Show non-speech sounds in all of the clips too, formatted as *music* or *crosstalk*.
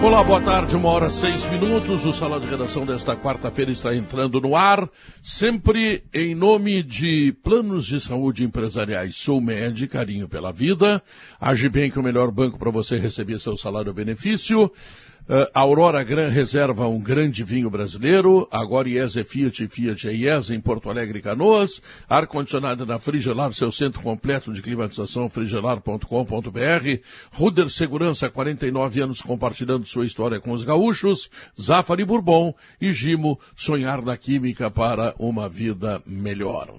Olá, boa tarde, uma hora seis minutos. O Sala de Redação desta quarta-feira está entrando no ar, sempre em nome de planos de saúde empresariais. Sou Med, carinho pela vida. Agibank, o melhor banco para você receber seu salário-benefício. Uh, Aurora Gran reserva um grande vinho brasileiro. Agora IES é Fiat e Fiat é IES em Porto Alegre Canoas. Ar-condicionado na Frigelar, seu centro completo de climatização, frigelar.com.br. Ruder Segurança, 49 anos compartilhando sua história com os gaúchos. Zafari Bourbon e Gimo, sonhar na química para uma vida melhor.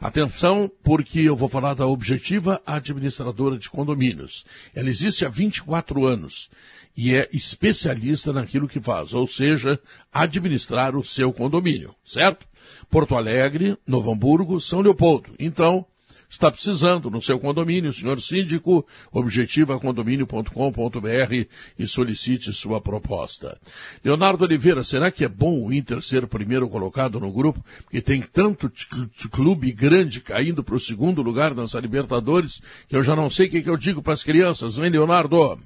Atenção, porque eu vou falar da Objetiva Administradora de Condomínios. Ela existe há 24 anos e é especialista naquilo que faz, ou seja, administrar o seu condomínio, certo? Porto Alegre, Novo Hamburgo, São Leopoldo. Então, está precisando no seu condomínio, senhor síndico, objetivacondomínio.com.br e solicite sua proposta. Leonardo Oliveira, será que é bom o Inter ser primeiro colocado no grupo? Porque tem tanto clube grande caindo para o segundo lugar nessa Libertadores que eu já não sei o que, que eu digo para as crianças, vem Leonardo?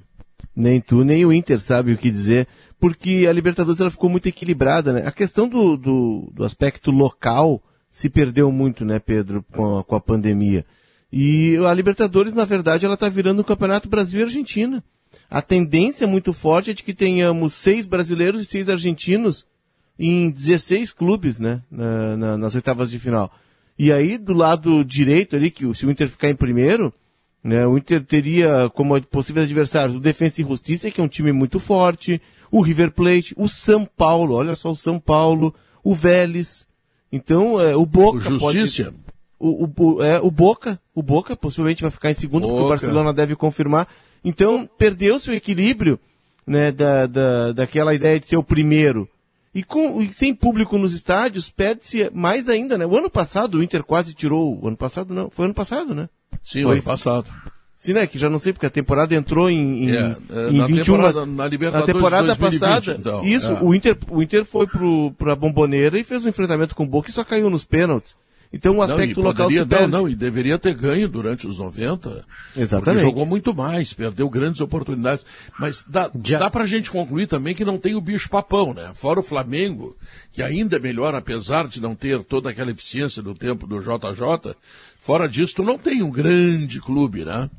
Nem tu, nem o Inter sabe o que dizer, porque a Libertadores ela ficou muito equilibrada, né? A questão do, do, do aspecto local se perdeu muito, né, Pedro, com a, com a pandemia. E a Libertadores, na verdade, ela está virando um campeonato Brasil e Argentina. A tendência muito forte é de que tenhamos seis brasileiros e seis argentinos em 16 clubes, né, na, na, nas oitavas de final. E aí, do lado direito ali, que se o Inter ficar em primeiro, né? O Inter teria como possíveis adversários o Defensa e Justiça, que é um time muito forte, o River Plate, o São Paulo, olha só o São Paulo, o Vélez. Então, é, o Boca. O Justiça. Pode, o, o, é, o Boca, o Boca possivelmente vai ficar em segundo, Boca. porque o Barcelona deve confirmar. Então, perdeu-se o equilíbrio né, da, da, daquela ideia de ser o primeiro. E, com, e sem público nos estádios, perde-se mais ainda, né? O ano passado o Inter quase tirou. O ano passado não, foi ano passado, né? Sim, Foi. ano passado. Sim, né? Que já não sei, porque a temporada entrou em, em, é, é em na 21, temporada, mas na, Libertadores na temporada 2020, passada, então, isso, é. o, Inter, o Inter foi pro, pra Bomboneira e fez um enfrentamento com o Boca e só caiu nos pênaltis. Então o aspecto não, local poderia, se perde. Não, não, e deveria ter ganho durante os 90. Exatamente. jogou muito mais, perdeu grandes oportunidades. Mas dá, Já... dá pra gente concluir também que não tem o bicho papão, né? Fora o Flamengo, que ainda é melhor, apesar de não ter toda aquela eficiência do tempo do JJ, fora disso, tu não tem um grande clube, né?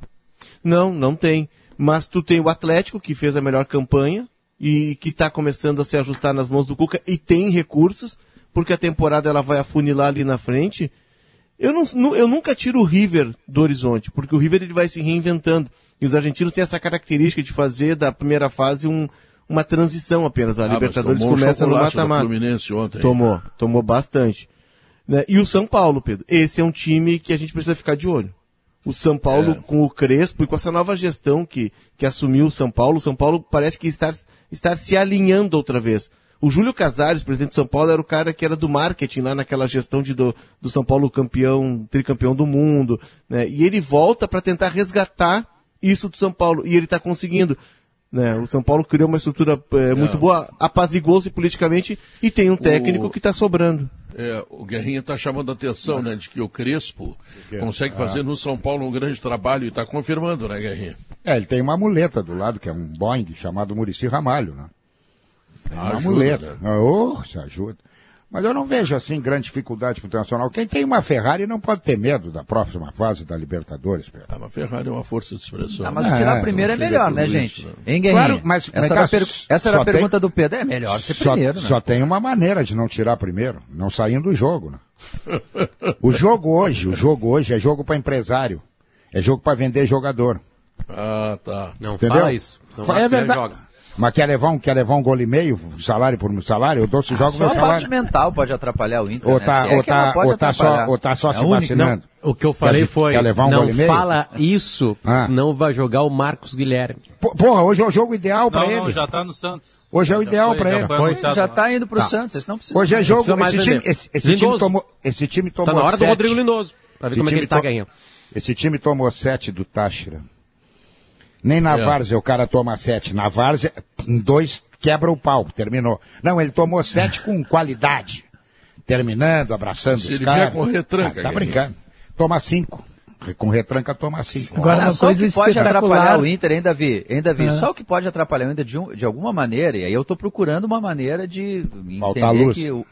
Não, não tem. Mas tu tem o Atlético, que fez a melhor campanha, e que está começando a se ajustar nas mãos do Cuca, e tem recursos porque a temporada ela vai afunilar ali na frente. Eu, não, eu nunca tiro o River do horizonte, porque o River ele vai se reinventando. E os argentinos têm essa característica de fazer da primeira fase um, uma transição apenas. A ah, Libertadores começa no mata-mata. Tomou, tomou bastante. Né? E o São Paulo, Pedro, esse é um time que a gente precisa ficar de olho. O São Paulo é. com o Crespo e com essa nova gestão que, que assumiu o São Paulo, o São Paulo parece que está, está se alinhando outra vez. O Júlio Casares, presidente de São Paulo, era o cara que era do marketing lá naquela gestão de, do, do São Paulo campeão, tricampeão do mundo, né? E ele volta para tentar resgatar isso do São Paulo. E ele está conseguindo. Né? O São Paulo criou uma estrutura é, muito boa, apazigou-se politicamente e tem um técnico o... que está sobrando. É, o Guerrinha está chamando a atenção, né, de que o Crespo consegue ah. fazer no São Paulo um grande trabalho e está confirmando, né, Guerrinha? É, ele tem uma muleta do lado, que é um Boeing chamado Murici Ramalho, né? É uma muleta. Oh, se ajuda. Mas eu não vejo assim grande dificuldade para o Internacional. Quem tem uma Ferrari não pode ter medo da próxima fase da Libertadores. Pedro. Ah, uma Ferrari é uma força de expressão. Ah, mas é, tirar primeiro é melhor, né, gente? Isso, né? Claro, mas essa era, a, per... essa era a pergunta tem... do Pedro. É melhor ser só, primeiro, né? Só tem uma maneira de não tirar primeiro, não saindo do jogo, né? *laughs* o jogo hoje, o jogo hoje é jogo para empresário. É jogo para vender jogador. Ah, tá. Não Entendeu? fala isso. Não é verdade. Joga. Mas quer levar um, quer levar um gol e meio, salário por salário? Eu dou se jogo ah, meu salário. Só a parte mental pode atrapalhar o Inter, ou tá, né? ou, é tá, ou, tá só, ou tá só é se vacinando. Não, o que eu falei quer, foi, quer levar um não fala isso, ah. senão vai jogar o Marcos Guilherme. Porra, hoje é o jogo ideal para ele. Não, já tá no Santos. Hoje é o ideal para ele. Já, já tá indo pro tá. Santos, esse não precisa. Hoje é jogo, esse time, esse, esse time tomou, esse time tomou Tá na hora sete. do Rodrigo Lindoso, pra ver esse como é que ele tá ganhando. Esse time tomou sete do Táchira. Nem na é. várzea o cara toma sete. Na várzea, dois, quebra o pau, terminou. Não, ele tomou sete com qualidade. Terminando, abraçando Se os caras. com retranca. Ah, tá brincando. Toma cinco. Com retranca toma cinco. Agora, uma coisa que pode atrapalhar o Inter, hein, Davi? Hein, Davi? É. Só o que pode atrapalhar o Inter de, um, de alguma maneira, e aí eu estou procurando uma maneira de Falta entender que... O,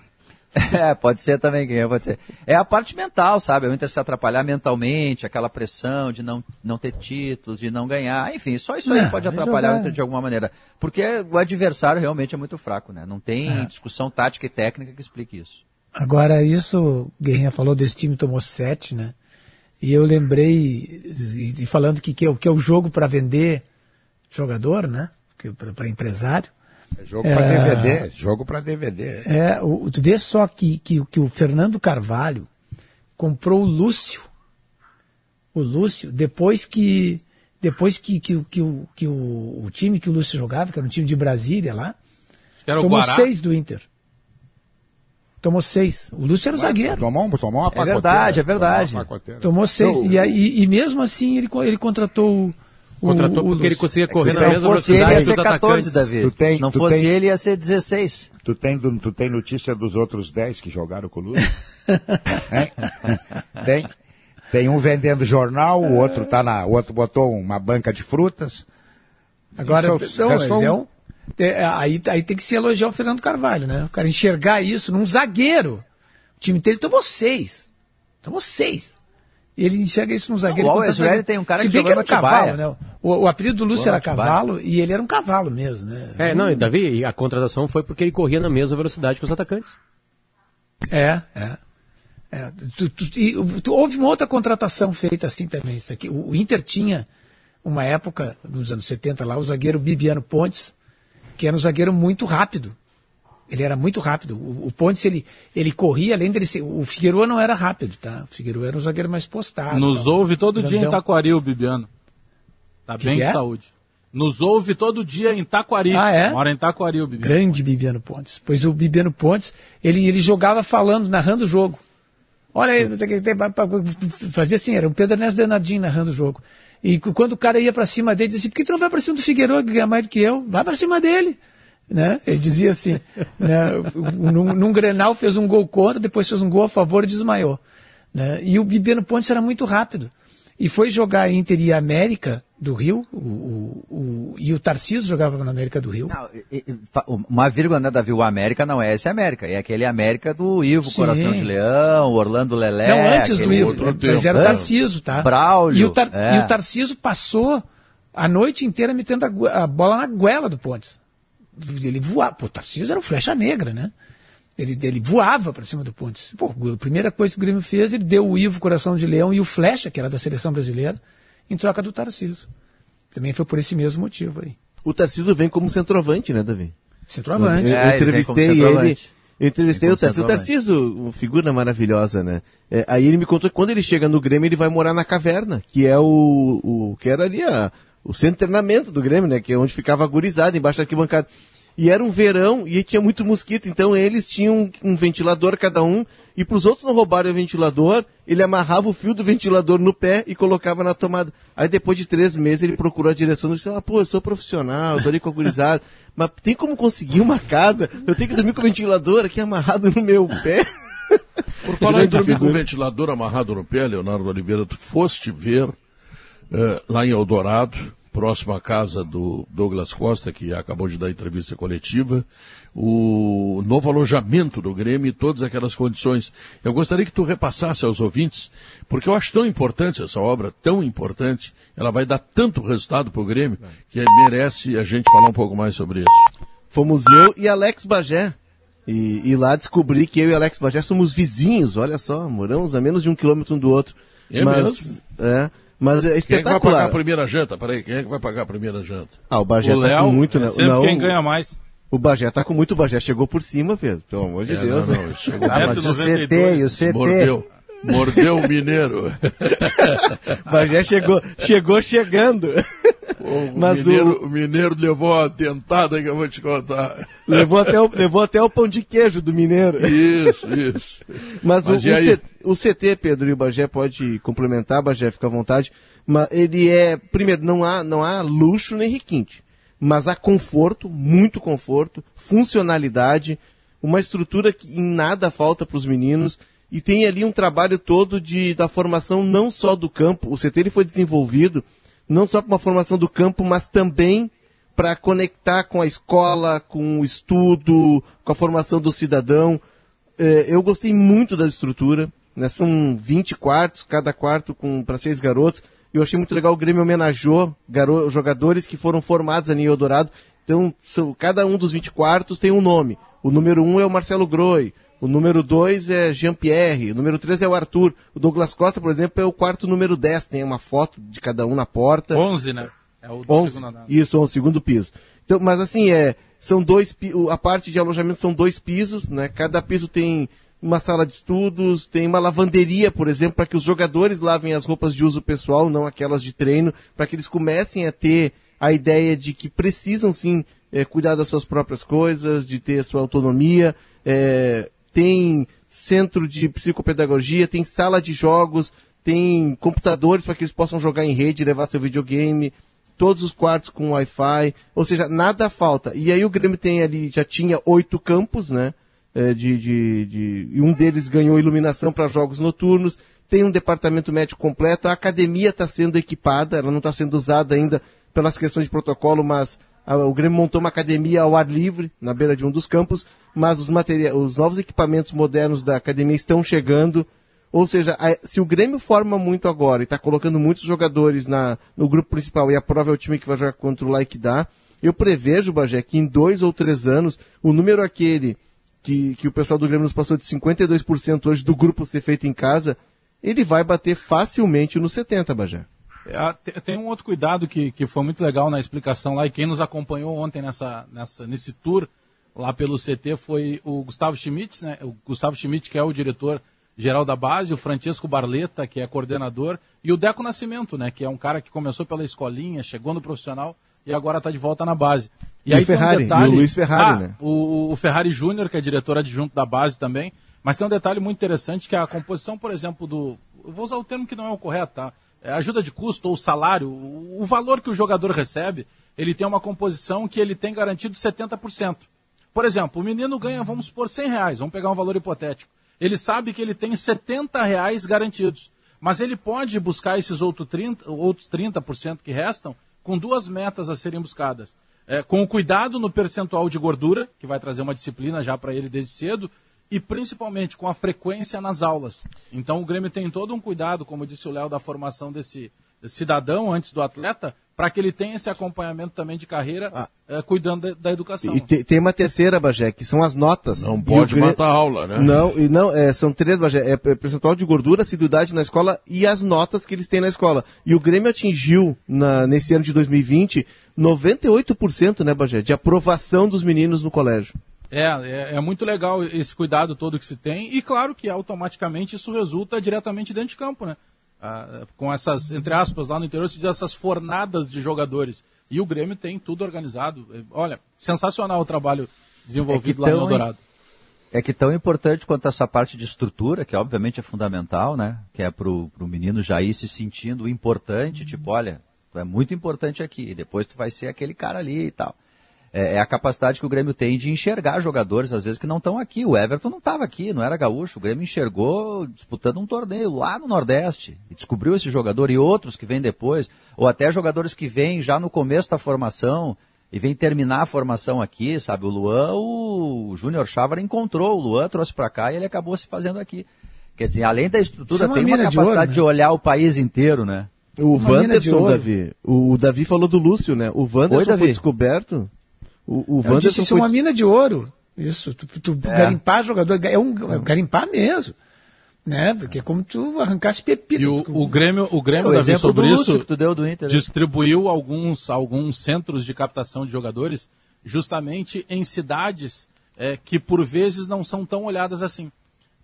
*laughs* é, pode ser também, pode ser. É a parte mental, sabe? O Inter se atrapalhar mentalmente, aquela pressão de não, não ter títulos, de não ganhar, enfim, só isso aí não, pode atrapalhar jogar... o Inter de alguma maneira. Porque o adversário realmente é muito fraco, né? Não tem é. discussão tática e técnica que explique isso. Agora, isso, Guerrinha falou desse time tomou sete, né? E eu lembrei, e falando que, que, é, que é o jogo para vender jogador, né? Para empresário. É jogo para é, DVD, jogo para DVD. É, o, tu vê só que, que, que o Fernando Carvalho comprou o Lúcio, o Lúcio, depois que depois que, que, que, o, que o, o time que o Lúcio jogava, que era um time de Brasília lá, tomou seis do Inter. Tomou seis. O Lúcio era o zagueiro. Tomou, tomou uma pacoteira. É verdade, é verdade. Tomou, tomou seis. e, aí, e mesmo assim ele, ele contratou o, Contratou o, porque ele conseguia correr na mesma velocidade ele ia ser 14, Davi. Tem, Se não fosse tem, ele, ia ser 16. Tu tem, tu tem notícia dos outros 10 que jogaram com o Lúcio? *laughs* tem. Tem um vendendo jornal, o outro tá na, o outro botou uma banca de frutas. Agora, não, mas é um, é, aí, aí tem que se elogiar o Fernando Carvalho, né? O cara enxergar isso num zagueiro. O time dele tomou seis. Tomou seis. E ele enxerga isso num zagueiro. Não, o Israel tem um cara Se que, que era um cavalo, né? O, o, apelido do Lúcio era cavalo e ele era um cavalo mesmo, né? É, não, e Davi, a contratação foi porque ele corria na mesma velocidade que os atacantes. É, é. é tu, tu, tu, houve uma outra contratação feita assim também. Isso aqui. O, o Inter tinha, uma época, nos anos 70 lá, o zagueiro Bibiano Pontes, que era um zagueiro muito rápido. Ele era muito rápido. O, o Pontes, ele, ele corria, além dele ser. O Figueiredo não era rápido, tá? O Figueiredo era um zagueiro mais postado. Nos ouve todo Grandão. dia em Taquari, o Bibiano. Tá que bem que de é? saúde. Nos ouve todo dia em Taquari. Ah, é? Mora em Taquari, o Bibiano. Grande Bibiano Pontes. Pois o Bibiano Pontes, ele, ele jogava falando, narrando o jogo. Olha aí, fazia assim, era um Pedro Ernesto Denardinho narrando o jogo. E quando o cara ia para cima dele, dizia assim, por que tu não vai para cima do Figueiredo que ganha mais do que eu? Vai para cima dele. Né? Ele dizia assim, né? num, num, Grenal fez um gol contra, depois fez um gol a favor e desmaiou. Né? E o Bibiano Pontes era muito rápido. E foi jogar Inter e América do Rio, o, o, o, e o Tarcísio jogava na América do Rio. Não, uma vírgula, né, Davi? O América não é esse América, é aquele América do Ivo, Sim. Coração de Leão, Orlando Lelé. Não, antes do Ivo, mas era o Tarcísio, tá? Braulio. E o, Tar, é. e o Tarcísio passou a noite inteira metendo a, a bola na goela do Pontes. Ele voava. Pô, o Tarcísio era um flecha negra, né? Ele, ele voava para cima do Pontes. Pô, a primeira coisa que o Grêmio fez, ele deu o Ivo Coração de Leão e o Flecha, que era da seleção brasileira, em troca do Tarcísio. Também foi por esse mesmo motivo aí. O Tarcísio vem como centroavante, né, Davi? Centroavante. Eu, eu, eu é, entrevistei ele, ele, eu entrevistei o Tarcísio. O Tarcísio, uma figura maravilhosa, né? É, aí ele me contou que quando ele chega no Grêmio, ele vai morar na caverna, que é o, o que era ali a, o centro de treinamento do Grêmio, né? Que é onde ficava agorizado, embaixo da arquibancada. E era um verão e tinha muito mosquito, então eles tinham um ventilador cada um, e para os outros não roubarem o ventilador, ele amarrava o fio do ventilador no pé e colocava na tomada. Aí depois de três meses ele procurou a direção e disse, ah, pô, eu sou profissional, tô ali com a gurizada, mas tem como conseguir uma casa? Eu tenho que dormir com o ventilador aqui amarrado no meu pé? Por falar em dormir com o ventilador amarrado no pé, Leonardo Oliveira, tu foste ver uh, lá em Eldorado, próximo à casa do Douglas Costa, que acabou de dar entrevista coletiva, o novo alojamento do Grêmio e todas aquelas condições. Eu gostaria que tu repassasse aos ouvintes, porque eu acho tão importante essa obra, tão importante, ela vai dar tanto resultado para o Grêmio, que merece a gente falar um pouco mais sobre isso. Fomos eu e Alex Bagé. E, e lá descobri que eu e Alex Bagé somos vizinhos, olha só, moramos a menos de um quilômetro um do outro. É Mas, mesmo? É, mas é espetacular. Quem é que vai pagar a primeira janta? Peraí, quem é que vai pagar a primeira janta? Ah, o Bagé o tá Léo, com muito, né? Sempre não, quem ganha mais. O Bagé tá com muito, o Bagé chegou por cima, Pedro, pelo amor de é, Deus. Não, não, chegou ah, mas o CT, o CT. Mordeu. Mordeu o mineiro. *laughs* Bagé chegou, chegou chegando. O, Mas mineiro, o... o mineiro levou uma dentada que eu vou te contar. Levou até o, levou até o pão de queijo do mineiro. Isso, isso. Mas, Mas o, C, o, CT, Pedro e o Bagé pode complementar, Bagé, fica à vontade. Mas ele é, primeiro, não há, não há luxo nem requinte, mas há conforto, muito conforto, funcionalidade, uma estrutura que em nada falta para os meninos e tem ali um trabalho todo de, da formação não só do campo, o CT ele foi desenvolvido não só para uma formação do campo, mas também para conectar com a escola, com o estudo, com a formação do cidadão. É, eu gostei muito da estrutura, né? são 20 quartos, cada quarto para seis garotos. Eu achei muito legal o Grêmio homenageou jogadores que foram formados ali em Eldorado. Então, são, cada um dos 20 quartos tem um nome. O número um é o Marcelo Groi, o número 2 é Jean-Pierre, o número 3 é o Arthur. O Douglas Costa, por exemplo, é o quarto número 10, tem uma foto de cada um na porta. 11, né? É o 11, Isso, o segundo piso. Então, mas assim, é, são dois, a parte de alojamento são dois pisos, né? Cada piso tem uma sala de estudos, tem uma lavanderia, por exemplo, para que os jogadores lavem as roupas de uso pessoal, não aquelas de treino, para que eles comecem a ter a ideia de que precisam sim é, cuidar das suas próprias coisas, de ter a sua autonomia. É, tem centro de psicopedagogia, tem sala de jogos, tem computadores para que eles possam jogar em rede, levar seu videogame, todos os quartos com Wi-Fi, ou seja, nada falta. E aí o Grêmio tem ali, já tinha oito campos, né? É, de, de, de, e um deles ganhou iluminação para jogos noturnos, tem um departamento médico completo, a academia está sendo equipada, ela não está sendo usada ainda pelas questões de protocolo, mas a, o Grêmio montou uma academia ao ar livre, na beira de um dos campos, mas os, materiais, os novos equipamentos modernos da academia estão chegando, ou seja, se o Grêmio forma muito agora e está colocando muitos jogadores na, no grupo principal e a prova é o time que vai jogar contra o Like dá, eu prevejo, Bagé, que em dois ou três anos, o número aquele que, que o pessoal do Grêmio nos passou de 52% hoje do grupo ser feito em casa, ele vai bater facilmente no 70%, Bagé. É, tem um outro cuidado que, que foi muito legal na explicação lá, e quem nos acompanhou ontem nessa, nessa, nesse tour lá pelo CT foi o Gustavo Schmitz, né? O Gustavo Schmidt, que é o diretor geral da base, o Francisco Barleta, que é coordenador, e o Deco Nascimento, né, que é um cara que começou pela escolinha, chegou no profissional e agora está de volta na base. E, e aí o Ferrari, um detalhe, e o Luiz Ferrari, ah, né? O, o Ferrari Júnior, que é diretor adjunto da base também, mas tem um detalhe muito interessante que é a composição, por exemplo, do. Eu vou usar o termo que não é o correto, tá? É ajuda de custo ou salário, o, o valor que o jogador recebe, ele tem uma composição que ele tem garantido 70%. Por exemplo, o menino ganha, vamos supor, 100 reais, vamos pegar um valor hipotético ele sabe que ele tem 70 reais garantidos. Mas ele pode buscar esses outros 30%, outros 30 que restam com duas metas a serem buscadas. É, com o cuidado no percentual de gordura, que vai trazer uma disciplina já para ele desde cedo, e principalmente com a frequência nas aulas. Então o Grêmio tem todo um cuidado, como disse o Léo, da formação desse cidadão antes do atleta, para que ele tenha esse acompanhamento também de carreira, ah. é, cuidando da, da educação. E te, tem uma terceira, Bagé, que são as notas. Não pode Gre... matar a aula, né? Não, e não, é, são três, Bagé, é, é percentual de gordura, assiduidade na escola e as notas que eles têm na escola. E o Grêmio atingiu, na, nesse ano de 2020, 98%, né, Bagé, de aprovação dos meninos no colégio. É, é, é, muito legal esse cuidado todo que se tem, e claro que automaticamente isso resulta diretamente dentro de campo, né? Ah, com essas, entre aspas, lá no interior se diz essas fornadas de jogadores. E o Grêmio tem tudo organizado. Olha, sensacional o trabalho desenvolvido é lá no Eldorado. É que tão importante quanto essa parte de estrutura, que obviamente é fundamental, né? Que é para o menino já ir se sentindo importante, tipo, olha, tu é muito importante aqui, depois tu vai ser aquele cara ali e tal é, é, a capacidade que o Grêmio tem de enxergar jogadores, às vezes, que não estão aqui. O Everton não estava aqui, não era gaúcho. O Grêmio enxergou disputando um torneio lá no Nordeste e descobriu esse jogador e outros que vêm depois, ou até jogadores que vêm já no começo da formação e vêm terminar a formação aqui, sabe? O Luan, o Júnior Chávar encontrou, o Luan trouxe para cá e ele acabou se fazendo aqui. Quer dizer, além da estrutura, é uma tem uma capacidade de, ouro, né? de olhar o país inteiro, né? O Wanderson, Davi. O Davi falou do Lúcio, né? O Wanderson Oi, foi descoberto o, o Wanderson disse, isso foi... é uma mina de ouro. Isso, tu, tu é. garimpar jogador, é um é garimpar mesmo. Né? Porque é como tu arrancasse pepita. E o, o Grêmio, o Grêmio é, Davi, sobre isso, Inter, né? distribuiu alguns, alguns centros de captação de jogadores justamente em cidades é, que por vezes não são tão olhadas assim.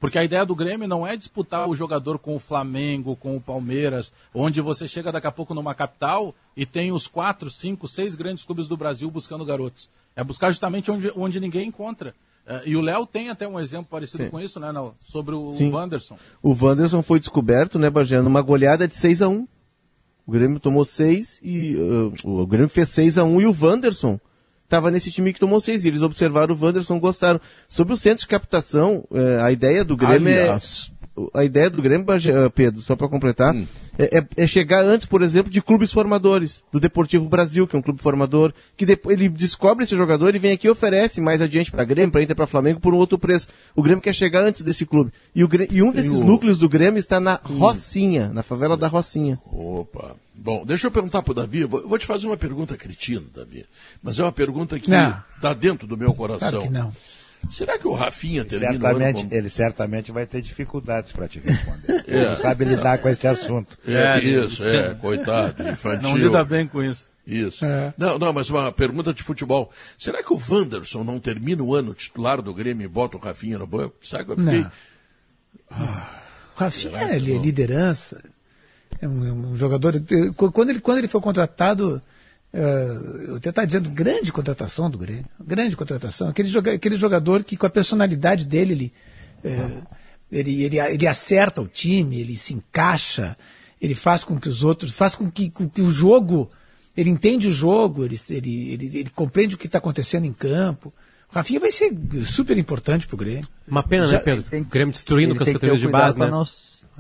Porque a ideia do Grêmio não é disputar o jogador com o Flamengo, com o Palmeiras, onde você chega daqui a pouco numa capital e tem os quatro, cinco, seis grandes clubes do Brasil buscando garotos. É buscar justamente onde, onde ninguém encontra. Uh, e o Léo tem até um exemplo parecido Sim. com isso, né, Não? Sobre o, Sim. o Wanderson. O Wanderson foi descoberto, né, Bajé, numa goleada de 6 a 1 O Grêmio tomou seis e uh, o Grêmio fez 6 a 1 e o Wanderson estava nesse time que tomou seis. E eles observaram o Wanderson, gostaram. Sobre o centro de captação, uh, a ideia do Grêmio é Aliás. é a ideia do Grêmio, eh, Pedro, só para completar, hum. é, é, é, chegar antes, por exemplo, de clubes formadores, do Deportivo Brasil, que é um clube formador, que depois ele descobre esse jogador e vem aqui e oferece mais adiante para Grêmio, para Inter, para Flamengo, por um outro preço. O Grêmio quer chegar antes desse clube. E, o, e um desses núcleos do Grêmio está na hum. Rocinha, na favela da Rocinha. Opa. Bom, deixa eu perguntar para o Davi, vou, vou te fazer uma pergunta cretina, Davi, mas é uma pergunta que está dentro do meu coração. Claro que não. Será que o Rafinha termina certamente, Ele certamente vai ter dificuldades para te responder. *laughs* é. Ele não sabe lidar com esse assunto. É, é isso, é, coitado, *laughs* infantil. Não lida bem com isso. Isso. É. Não, não, mas uma pergunta de futebol. Será que o Wanderson não termina o ano titular do Grêmio e bota o Rafinha no banco? Sabe que eu fiquei... Ah, o Rafinha é liderança. É um, é um, jogador. Quando ele, quando ele foi contratado, Uh, eu até estava dizendo, grande contratação do Grêmio. Grande contratação. Aquele, joga, aquele jogador que, com a personalidade dele, ele, uh, ele, ele, ele acerta o time, ele se encaixa, ele faz com que os outros. faz com que, com que o jogo. Ele entende o jogo, ele, ele, ele, ele compreende o que está acontecendo em campo. O Rafinha vai ser super importante para o Grêmio. Uma pena, Já, né, Pedro? Tem, o Grêmio destruindo com as categorias de base, né? Não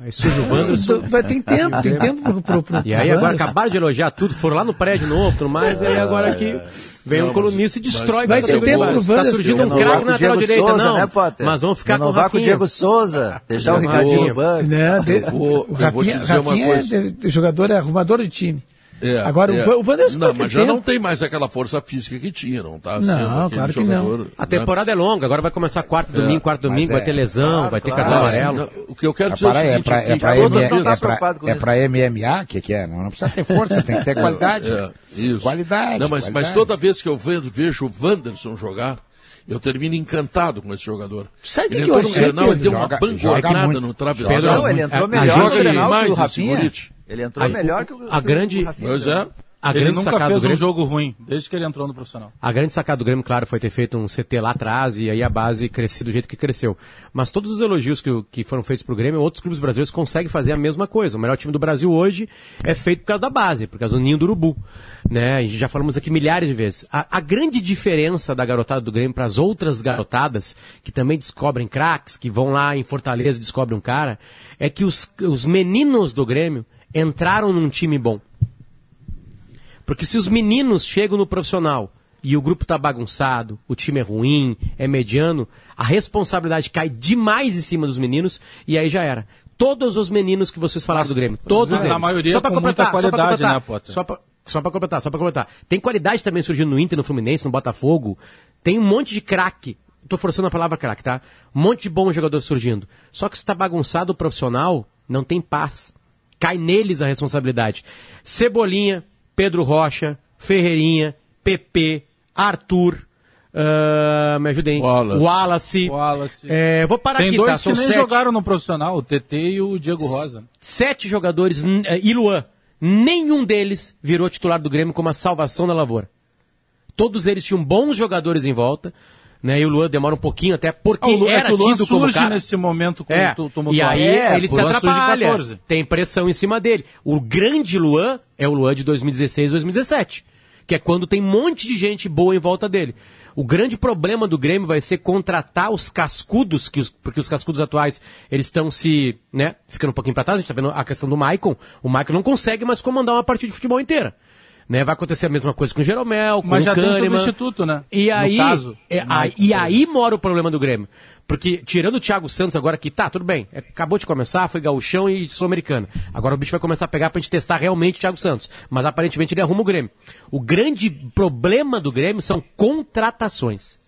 Aí surge o Wanderson. *laughs* Vai, tem tempo, tem tempo pro, pro, pro E aí agora acabaram de elogiar tudo, foram lá no prédio novo, tudo mais, aí agora aqui vem não, um colunista e destrói. Vai ter tempo pro Wanderson. Tá surgindo um craque na lateral direita, não. Né, mas vamos ficar não com o Rafinha. com o Diego Souza, deixar o Ricardinho no banco. O Rafinha, Rafinha é jogador, é arrumador de time. É, Agora, é. o Wanderson Não, mas já tempo. não tem mais aquela força física que tinha, não tá? Não, claro que jogador, não. A temporada né? é longa, agora vai começar quarto domingo, é. quarto domingo, vai ter lesão, claro, vai ter claro. cartão amarelo. O que eu quero dizer é, é, é pra, é pra, é pra, é MMA, que que é? Não, precisa ter força, tem que ter *laughs* qualidade. isso. Qualidade. Não, mas, qualidade. mas toda vez que eu vejo o Wanderson jogar, eu termino encantado com esse jogador. Sabe o que eu achei? Não, ele deu uma bancada no travessão. Não, ele entrou melhor joga demais esse ele entrou a, melhor que o, a que grande, o Rafinha. Pois é. A ele grande nunca fez um jogo ruim, desde que ele entrou no profissional. A grande sacada do Grêmio, claro, foi ter feito um CT lá atrás e aí a base crescer do jeito que cresceu. Mas todos os elogios que, que foram feitos pro Grêmio, outros clubes brasileiros conseguem fazer a mesma coisa. O melhor time do Brasil hoje é feito por causa da base, por causa do ninho do urubu. Né? A gente já falamos aqui milhares de vezes. A, a grande diferença da garotada do Grêmio para as outras garotadas, que também descobrem craques, que vão lá em Fortaleza e descobrem um cara, é que os, os meninos do Grêmio entraram num time bom. Porque se os meninos chegam no profissional e o grupo está bagunçado, o time é ruim, é mediano, a responsabilidade cai demais em cima dos meninos e aí já era. Todos os meninos que vocês falaram do Grêmio, todos eles. A maioria só para completar, qualidade, só para completar, né, Só pra, só para completar, só para completar. Tem qualidade também surgindo no Inter, no Fluminense, no Botafogo. Tem um monte de craque. Estou forçando a palavra craque, tá? Um monte de bom jogador surgindo. Só que se está bagunçado o profissional, não tem paz. Cai neles a responsabilidade. Cebolinha, Pedro Rocha, Ferreirinha, PP, Arthur, uh, me ajudem, Wallace. Wallace. Wallace. É, vou parar Tem aqui, dois tá? que São nem sete. jogaram no profissional, o TT e o Diego Rosa. Sete jogadores, eh, e Luan, nenhum deles virou titular do Grêmio como a salvação da lavoura. Todos eles tinham bons jogadores em volta, né? E o Luan demora um pouquinho até porque ah, era é tido como cara. nesse momento com é, E aí é, ele se atrapalha. Tem pressão em cima dele. O grande Luan é o Luan de 2016, 2017, que é quando tem um monte de gente boa em volta dele. O grande problema do Grêmio vai ser contratar os cascudos, que os, porque os cascudos atuais eles estão se, né, ficando um pouquinho para trás. A gente tá vendo a questão do Maicon. O Maicon não consegue mais comandar uma partida de futebol inteira. Né? Vai acontecer a mesma coisa com o Jeromel, com Mas o Kahneman. tem substituto, né? E aí, é, aí, e aí mora o problema do Grêmio. Porque, tirando o Thiago Santos agora que tá, tudo bem, é, acabou de começar, foi gauchão e sul-americano. Agora o bicho vai começar a pegar pra gente testar realmente o Thiago Santos. Mas aparentemente ele arruma o Grêmio. O grande problema do Grêmio são contratações.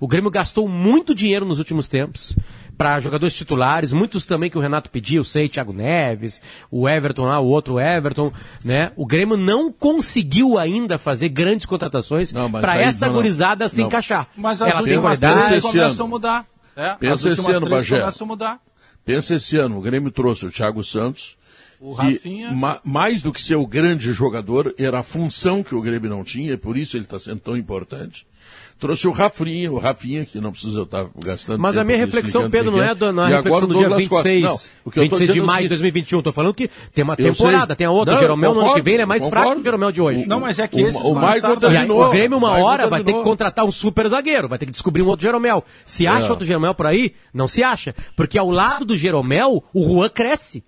O Grêmio gastou muito dinheiro nos últimos tempos para jogadores titulares, muitos também que o Renato pediu, sei, Thiago Neves, o Everton lá, o outro Everton, né? O Grêmio não conseguiu ainda fazer grandes contratações para essa não, gurizada não, se não. encaixar. Mas as Ela tem qualidade. começam a mudar. É, Pensa esse ano, Bagé. Pensa esse ano, o Grêmio trouxe o Thiago Santos, O que Rafinha- ma- mais do que ser o grande jogador, era a função que o Grêmio não tinha, e por isso ele está sendo tão importante. Trouxe o Rafinha, o Rafinha, que não precisa eu estar gastando Mas a minha reflexão, Pedro, o não é do- na E reflexão o do dia Douglas Costa. 26, Não, o que eu tô 26 de é o maio de seguinte, 2021. Tô falando que tem uma temporada, tem a outra. Não, o Jeromel no ano que concordo, vem ele é mais fraco que concordo. o Jeromel de hoje. Não, mas é que O- esses o Michael aí, terminou. o Grêmio, uma Michael hora, vai ter que contratar um super zagueiro, vai ter que descobrir um outro Jeromel. Se acha outro Jeromel por aí, não se acha. Porque ao lado do Jeromel, o Juan cresce.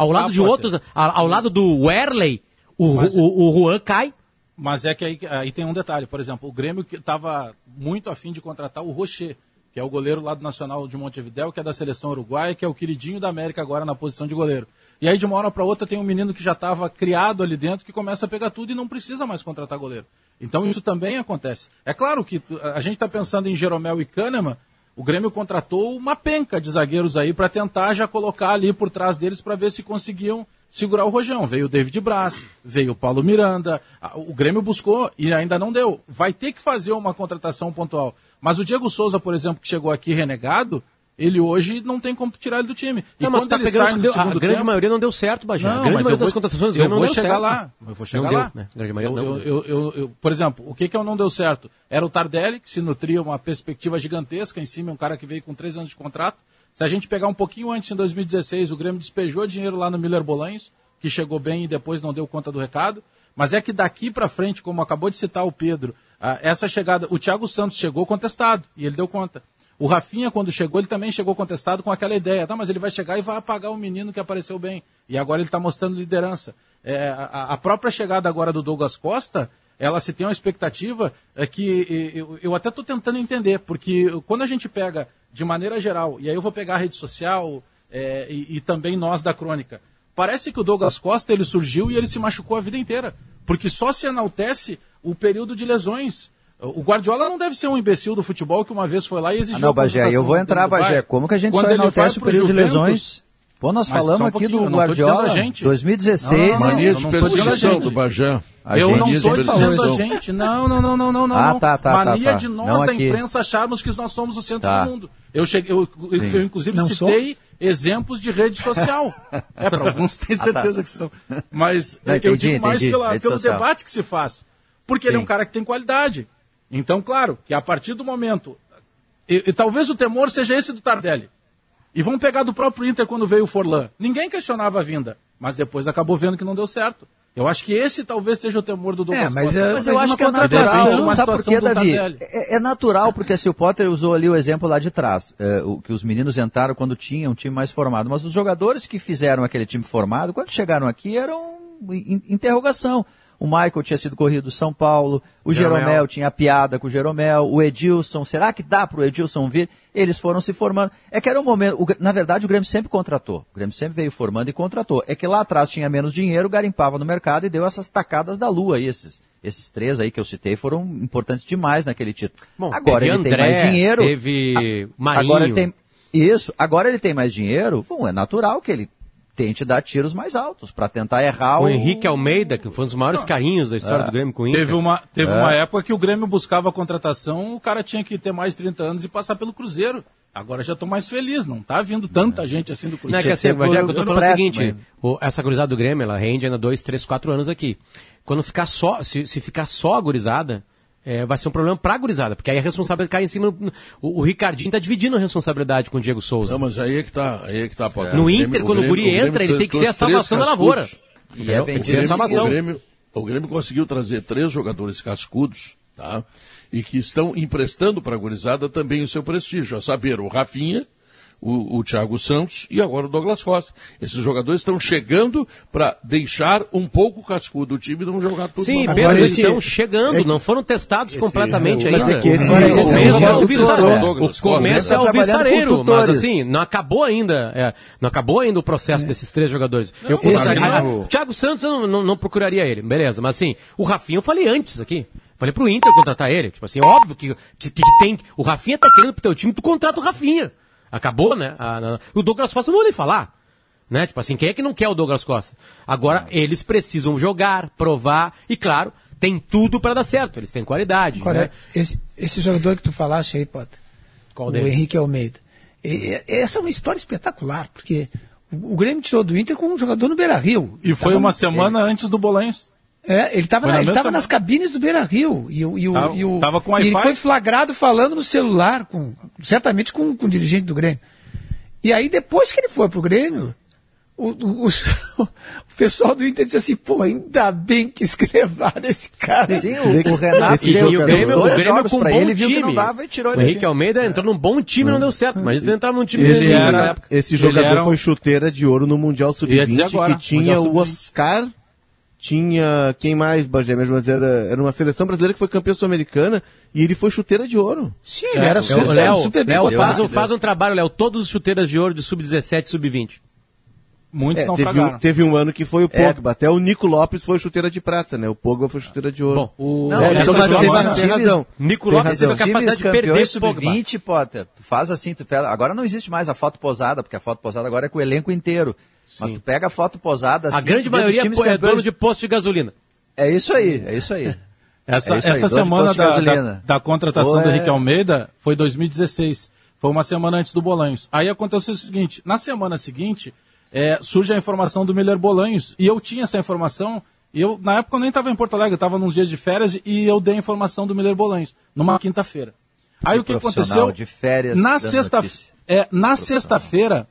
Ao tá, lado de Potter. outros, ao lado do Werley, o, Mas- o, o Juan cai. Mas é que aí, aí tem um detalhe, por exemplo, o Grêmio que estava muito afim de contratar o Rocher, que é o goleiro lá do Nacional de Montevidéu, que é da seleção uruguaia, que é o queridinho da América agora na posição de goleiro. E aí de uma hora para outra tem um menino que já estava criado ali dentro que começa a pegar tudo e não precisa mais contratar goleiro. Então isso também acontece. É claro que a gente está pensando em Jeromel e Kahneman, o Grêmio contratou uma penca de zagueiros aí para tentar já colocar ali por trás deles para ver se conseguiam segurar o Rojão. Veio o David Braz, veio o Paulo Miranda. O Grêmio buscou e ainda não deu. Vai ter que fazer uma contratação pontual. Mas o Diego Souza, por exemplo, que chegou aqui renegado, ele hoje não tem como tirar ele do time. E Não, mas tu quando tá ele pegando deu- a grande tempo- maioria não deu certo, Bajé. a não, grande mas maioria eu vou, das contratações eu Grêmio vou não deu chegar certo. lá. Eu vou chegar Não deu, lá. né? A grande maioria Eu- não eu- eu- eu- eu- por exemplo, o que, que eu não deu certo? Era o Tardelli, que se nutria uma perspectiva gigantesca em cima, um cara que veio com três anos de contrato. Se a gente pegar um pouquinho antes, em 2016, o Grêmio despejou dinheiro lá no Miller Bolanhos, que chegou bem e depois não deu conta do recado. Mas é que daqui para frente, como acabou de citar o Pedro, ah, essa chegada, o Thiago Santos chegou contestado e ele deu conta. O Rafinha, quando chegou, ele também chegou contestado com aquela ideia. Tá, mas ele vai chegar e vai apagar o menino que apareceu bem. E agora ele está mostrando liderança. É, a, a própria chegada agora do Douglas Costa, ela se tem uma expectativa é que eu, eu até estou tentando entender, porque quando a gente pega de maneira geral, e aí eu vou pegar a rede social é, e, e também nós da crônica, parece que o Douglas Costa ele surgiu e ele se machucou a vida inteira, porque só se enaltece o período de lesões. O Guardiola não deve ser um imbecil do futebol que uma vez foi lá e exigiu Ah, não, Bagé, eu vou entrar. Bagé. Como que a gente Quando só enaltece o período de lesões? Pô, nós Mas falamos um aqui do eu Guardiola, gente. 2016. Não, não, Mania eu de não tô dizendo a perseguição do Bagé. A eu não Mania de estou dizendo a gente. Não, não, não, não, não, não. Ah, não. tá, tá, tá, Mania tá. de nós da imprensa acharmos que nós somos o centro Tá. do mundo. Eu, cheguei, eu, eu, eu, inclusive Não citei exemplos de rede social. *laughs* é, para alguns tem *laughs* certeza que são. Mas Não, eu entendi, digo mais entendi. pela- pelo social. debate que se faz. Porque ele é um Sim. cara que tem qualidade. Então, claro, que a partir do momento. E, e talvez o temor seja esse do Tardelli. E vamos pegar do próprio Inter quando veio o Forlan. Ninguém questionava a vinda, mas depois acabou vendo que não deu certo. Eu acho que esse talvez seja o temor do Douglas É, mas, Costa. é- Mas eu Mas acho que é natural. uma Sabe por quê, Davi? Tardelli. É, é natural, porque se o Potter usou ali o exemplo lá de trás, é, o, que os meninos entraram quando tinha um time mais formado. Mas os jogadores que fizeram aquele time formado, quando chegaram aqui, eram in- interrogação. O Michael tinha sido corrido do São Paulo, o Jeromel. Jeromel, tinha a piada com o Jeromel, o Edilson, será que dá para o Edilson vir? Eles foram se formando. É que era um momento, o na verdade o Grêmio sempre contratou, o Grêmio sempre veio formando e contratou. É que lá atrás tinha menos dinheiro, garimpava no mercado e deu essas tacadas da lua esses, esses três aí que eu citei foram importantes demais naquele título. Bom, agora ele tem André, mais dinheiro. teve Marinho. Agora ele tem isso, agora ele tem mais dinheiro, bom, é natural que ele tente dar tiros mais altos para tentar errar O Henrique Almeida, que foi um dos maiores carinhos da história do Grêmio com o Inter. Teve, uma, teve É. uma época que o Grêmio buscava a contratação, o cara tinha que ter mais de 30 anos e passar pelo Cruzeiro. Agora já estou mais feliz, não tá vindo tanta gente assim do Não, é Cruzeiro. que assim, que ser Bagé, por- eu tô falando o seguinte, o- essa gurizada do Grêmio, ela rende ainda dois, três, quatro anos aqui. Quando ficar só, se, se ficar só a gurizada, é, vai ser um problema pra gurizada, porque aí a responsabilidade cai em cima, o, o Ricardinho tá dividindo a responsabilidade com o Diego Souza. Não, mas aí é que tá, aí é que tá. No O Inter, quando o guri Grêmio- entra, ele tem que ser a salvação da lavoura. E é? Tem que ser a salvação. O Grêmio, o Grêmio conseguiu trazer três jogadores cascudos, tá? E que estão emprestando para a gurizada também o seu prestígio, a saber, o Rafinha, o, o Thiago Santos e agora o Douglas Costa. Esses jogadores estão chegando para deixar um pouco cascudo o time e não jogar tudo Sim, Pedro, bola. eles esse- estão chegando, não foram testados completamente mas ainda. é que esse- o esse- começo esse- é esse- alvissareiro, esse- o começo é alvissareiro, Trabalhando com mas assim, não acabou ainda, é, não acabou ainda o processo desses três jogadores. eu esse- colocaria- Ah, o Thiago Santos eu não, não- não procuraria ele, beleza, mas assim, o Rafinha eu falei antes aqui. Falei pro Inter contratar ele. Tipo assim, óbvio que, que, que tem. O Rafinha tá querendo pro teu time, tu contrata o Rafinha. Acabou, né? Ah, não. o Douglas Costa eu não vou nem falar. Né? Tipo assim, quem é que não quer o Douglas Costa? Agora, eles precisam jogar, provar, e claro, tem tudo para dar certo. Eles têm qualidade. Né? esse, esse jogador que tu falaste aí, Potter, Qual o deles? Henrique Almeida, e- e- essa é uma história espetacular, porque O, o Grêmio tirou do Inter com um jogador no Beira Rio. E foi uma semana antes do Bolanhos. É, ele estava na ele nas cabines do Beira Rio. E, o- e, o- Tava- e o- tava com e ele foi flagrado falando no celular, com, certamente com, com o dirigente do Grêmio. E aí, depois que ele foi pro Grêmio, o, o- os- *laughs* o pessoal do Inter disse assim, pô, ainda bem que escrevaram esse cara. Sim, o, o Renato deu O Grêmio, o Grêmio com um bom ele, viu que time. não dava e tirou o ele. Henrique Almeida entrou num bom time e não deu certo. Mas ele entrava num time Ele era-. Esse jogador era um- foi chuteira de ouro no Mundial Ia dizer Sub-20, agora, que tinha o Sub-20. Oscar, tinha quem mais, Bagé, mesmo, mas era, era uma seleção brasileira que foi campeã sul-americana e ele foi chuteira de ouro. Sim, ele era É, super, o Léo, super bem Léo, faz, um, faz um trabalho, Léo. Todos os chuteiras de ouro de sub-17 sub-20. Muitos É, não teve, um, teve um ano que foi o É. Pogba, até o Nico Lopes foi chuteira de prata, né? O Pogba foi chuteira de ouro. Bom, O... Não, é, então, mas tem, tem razão. Nico Tem Lopes teve a capacidade de perder campeões esse Pogba. sub-20, Potter, tu faz assim, tu pega, agora não existe mais a foto posada, porque a foto posada agora é com o elenco inteiro. Mas tu pega a foto posada assim, A grande vê dos maioria times é dono de posto de gasolina. É isso aí, é isso aí. *laughs* Essa, É isso aí, essa semana da, da, da contratação Pô, do é- Henrique Almeida foi 2016. Foi uma semana antes do Bolanhos. Aí aconteceu o seguinte: na semana seguinte, é, surge a informação do Miller Bolanhos. E eu tinha essa informação. E eu, na época, eu nem estava em Porto Alegre, eu estava nos dias de férias e eu dei a informação do Miller Bolanhos, numa quinta-feira. Aí Que o que aconteceu? de férias, na dando sexta, notícia. é, na sexta-feira,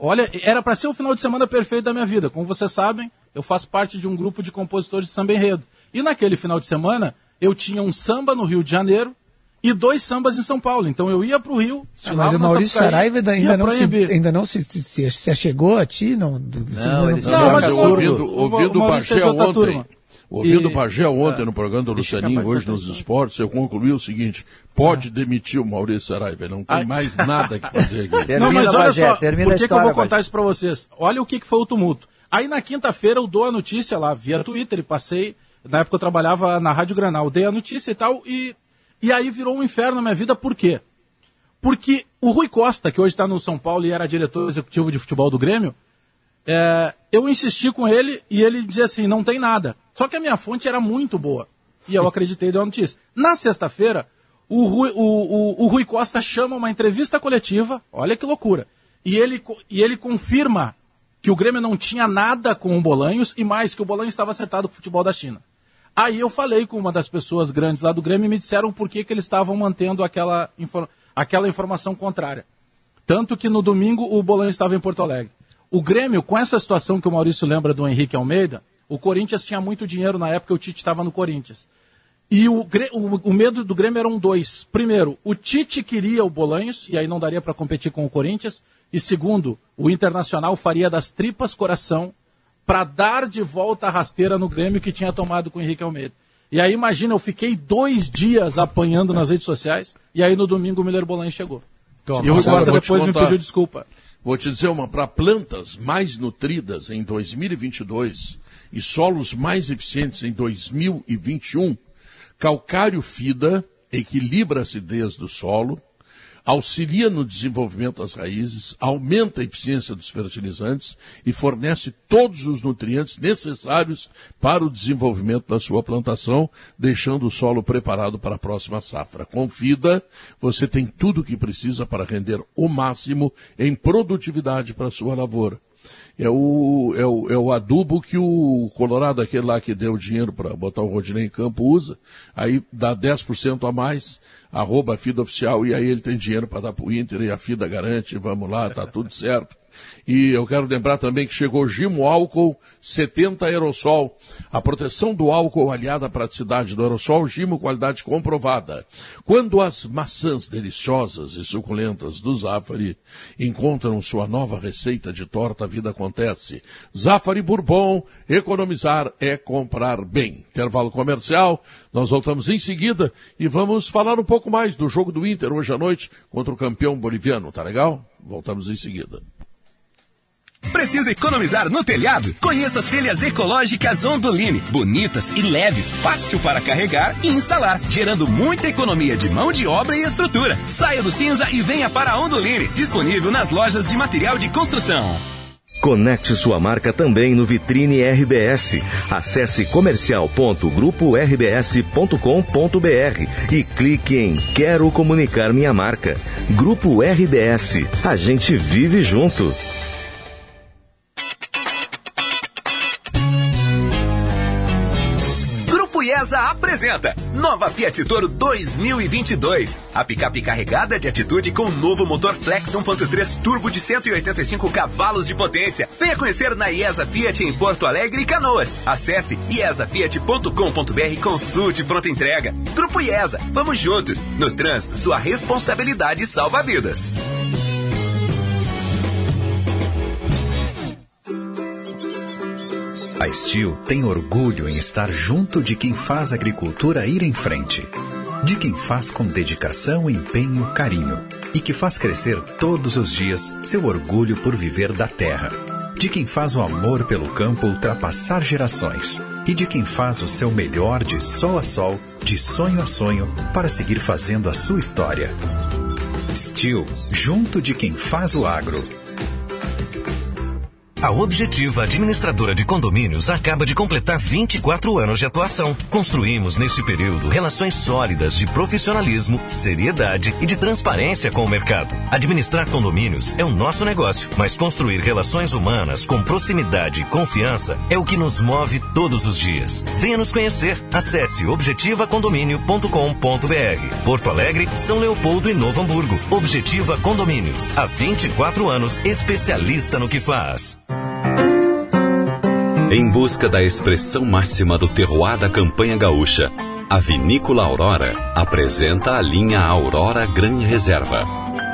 olha, era para ser o final de semana perfeito da minha vida. Como vocês sabem, eu faço parte de um grupo de compositores de samba enredo. E naquele final de semana, eu tinha um samba no Rio de Janeiro e dois sambas em São Paulo. Então eu ia para o Rio, Ah, mas o Maurício Sapucaí, Saraiva ainda, não, se, ainda não se, se, se, achegou a ti? Não, Não, não- Não, Não, mas mas eu- ouvindo, o- ouvindo o o Bagé ontem, turma. Ouvindo o E- Bagé ontem no programa do Lucianinho, hoje nos esportes, eu concluí o seguinte, pode demitir o Maurício Saraiva, não tem mais nada que fazer aqui. *laughs* Termina, não, mas olha Bagé, só, termina por que, que eu história, vou contar Bagé. isso para vocês? Olha o que, que foi o tumulto. Aí na quinta-feira eu dou a notícia lá via Twitter e passei, na época eu trabalhava na Rádio Granal, dei a notícia e tal, e, e aí virou um inferno na minha vida, por quê? Porque o Rui Costa, que hoje está no São Paulo e era diretor executivo de futebol do Grêmio, é, eu insisti com ele e ele dizia assim, não tem nada. Só que a minha fonte era muito boa. E eu acreditei e dei a notícia. Na sexta-feira, o Rui, o, o- o Rui Costa chama uma entrevista coletiva, olha que loucura. E ele, e ele confirma que o Grêmio não tinha nada com o Bolanhos e mais que o Bolanhos estava acertado com o futebol da China. Aí eu falei com uma das pessoas grandes lá do Grêmio e me disseram por que, que eles estavam mantendo aquela, infor- aquela informação contrária. Tanto que no domingo o Bolanhos estava em Porto Alegre. O Grêmio, com essa situação que o Maurício lembra do Henrique Almeida, o Corinthians tinha muito dinheiro na época, o Tite estava no Corinthians. E o, o- o medo do Grêmio eram dois. Primeiro, o Tite queria o Bolanhos, e aí não daria para competir com o Corinthians. E segundo, o Internacional faria das tripas coração para dar de volta a rasteira no Grêmio que tinha tomado com o Henrique Almeida. E aí imagina, eu fiquei dois dias apanhando nas redes sociais, e aí no domingo o Miller Bolanhos chegou. Toma, e o Costa depois me pediu desculpa. Vou te dizer uma, para plantas mais nutridas em 2022 e solos mais eficientes em 2021, calcário FIDA equilibra a acidez do solo, auxilia no desenvolvimento das raízes, aumenta a eficiência dos fertilizantes e fornece todos os nutrientes necessários para o desenvolvimento da sua plantação, deixando o solo preparado para a próxima safra. Com FIDA, você tem tudo o que precisa para render o máximo em produtividade para a sua lavoura. É o, é, o, é o adubo que o Colorado, aquele lá que deu dinheiro para botar o Rodinei em campo, usa. Aí dá 10% a mais, arroba a FIDA oficial, e aí ele tem dinheiro para dar para o Inter, e a FIDA garante, vamos lá, tá tudo certo. E eu quero lembrar também que chegou Gimo Álcool 70 Aerosol. A proteção do álcool aliada à praticidade do aerosol, Gimo qualidade comprovada. Quando as maçãs deliciosas e suculentas do Zafari encontram sua nova receita de torta, a vida acontece. Zafari Bourbon, economizar é comprar bem. Intervalo comercial, nós voltamos em seguida e vamos falar um pouco mais do jogo do Inter hoje à noite contra o campeão boliviano, tá legal? Voltamos em seguida. Precisa economizar no telhado? Conheça as telhas ecológicas Onduline. Bonitas e leves, fácil para carregar e instalar, gerando muita economia de mão de obra e estrutura. Saia do cinza e venha para a Onduline, disponível nas lojas de material de construção. Conecte sua marca também no Vitrine RBS. Acesse comercial.grupo-rbs.com.br e clique em Quero comunicar minha marca. Grupo RBS. A gente vive junto. Grupo IESA apresenta Nova Fiat Toro 2022. A picape carregada de atitude com o novo motor Flex 1.3 turbo de 185 cavalos de potência. Venha conhecer na IESA Fiat em Porto Alegre e Canoas. Acesse iesafiat.com.br e consulte pronta entrega. Grupo IESA, vamos juntos. No trânsito, sua responsabilidade salva vidas. A Steel tem orgulho em estar junto de quem faz a agricultura ir em frente. De quem faz com dedicação, empenho, carinho. E que faz crescer todos os dias seu orgulho por viver da terra. De quem faz o amor pelo campo ultrapassar gerações. E de quem faz o seu melhor de sol a sol, de sonho a sonho, para seguir fazendo a sua história. Steel, junto de quem faz o agro. A Objetiva Administradora de Condomínios acaba de completar 24 anos de atuação. Construímos neste período relações sólidas de profissionalismo, seriedade e de transparência com o mercado. Administrar condomínios é o nosso negócio, mas construir relações humanas com proximidade e confiança é o que nos move todos os dias. Venha nos conhecer. Acesse objetivacondomínio.com.br. Porto Alegre, São Leopoldo e Novo Hamburgo. Objetiva Condomínios. Há 24 anos, especialista no que faz. Em busca da expressão máxima do terroir da campanha gaúcha, a Vinícola Aurora apresenta a linha Aurora Gran Reserva.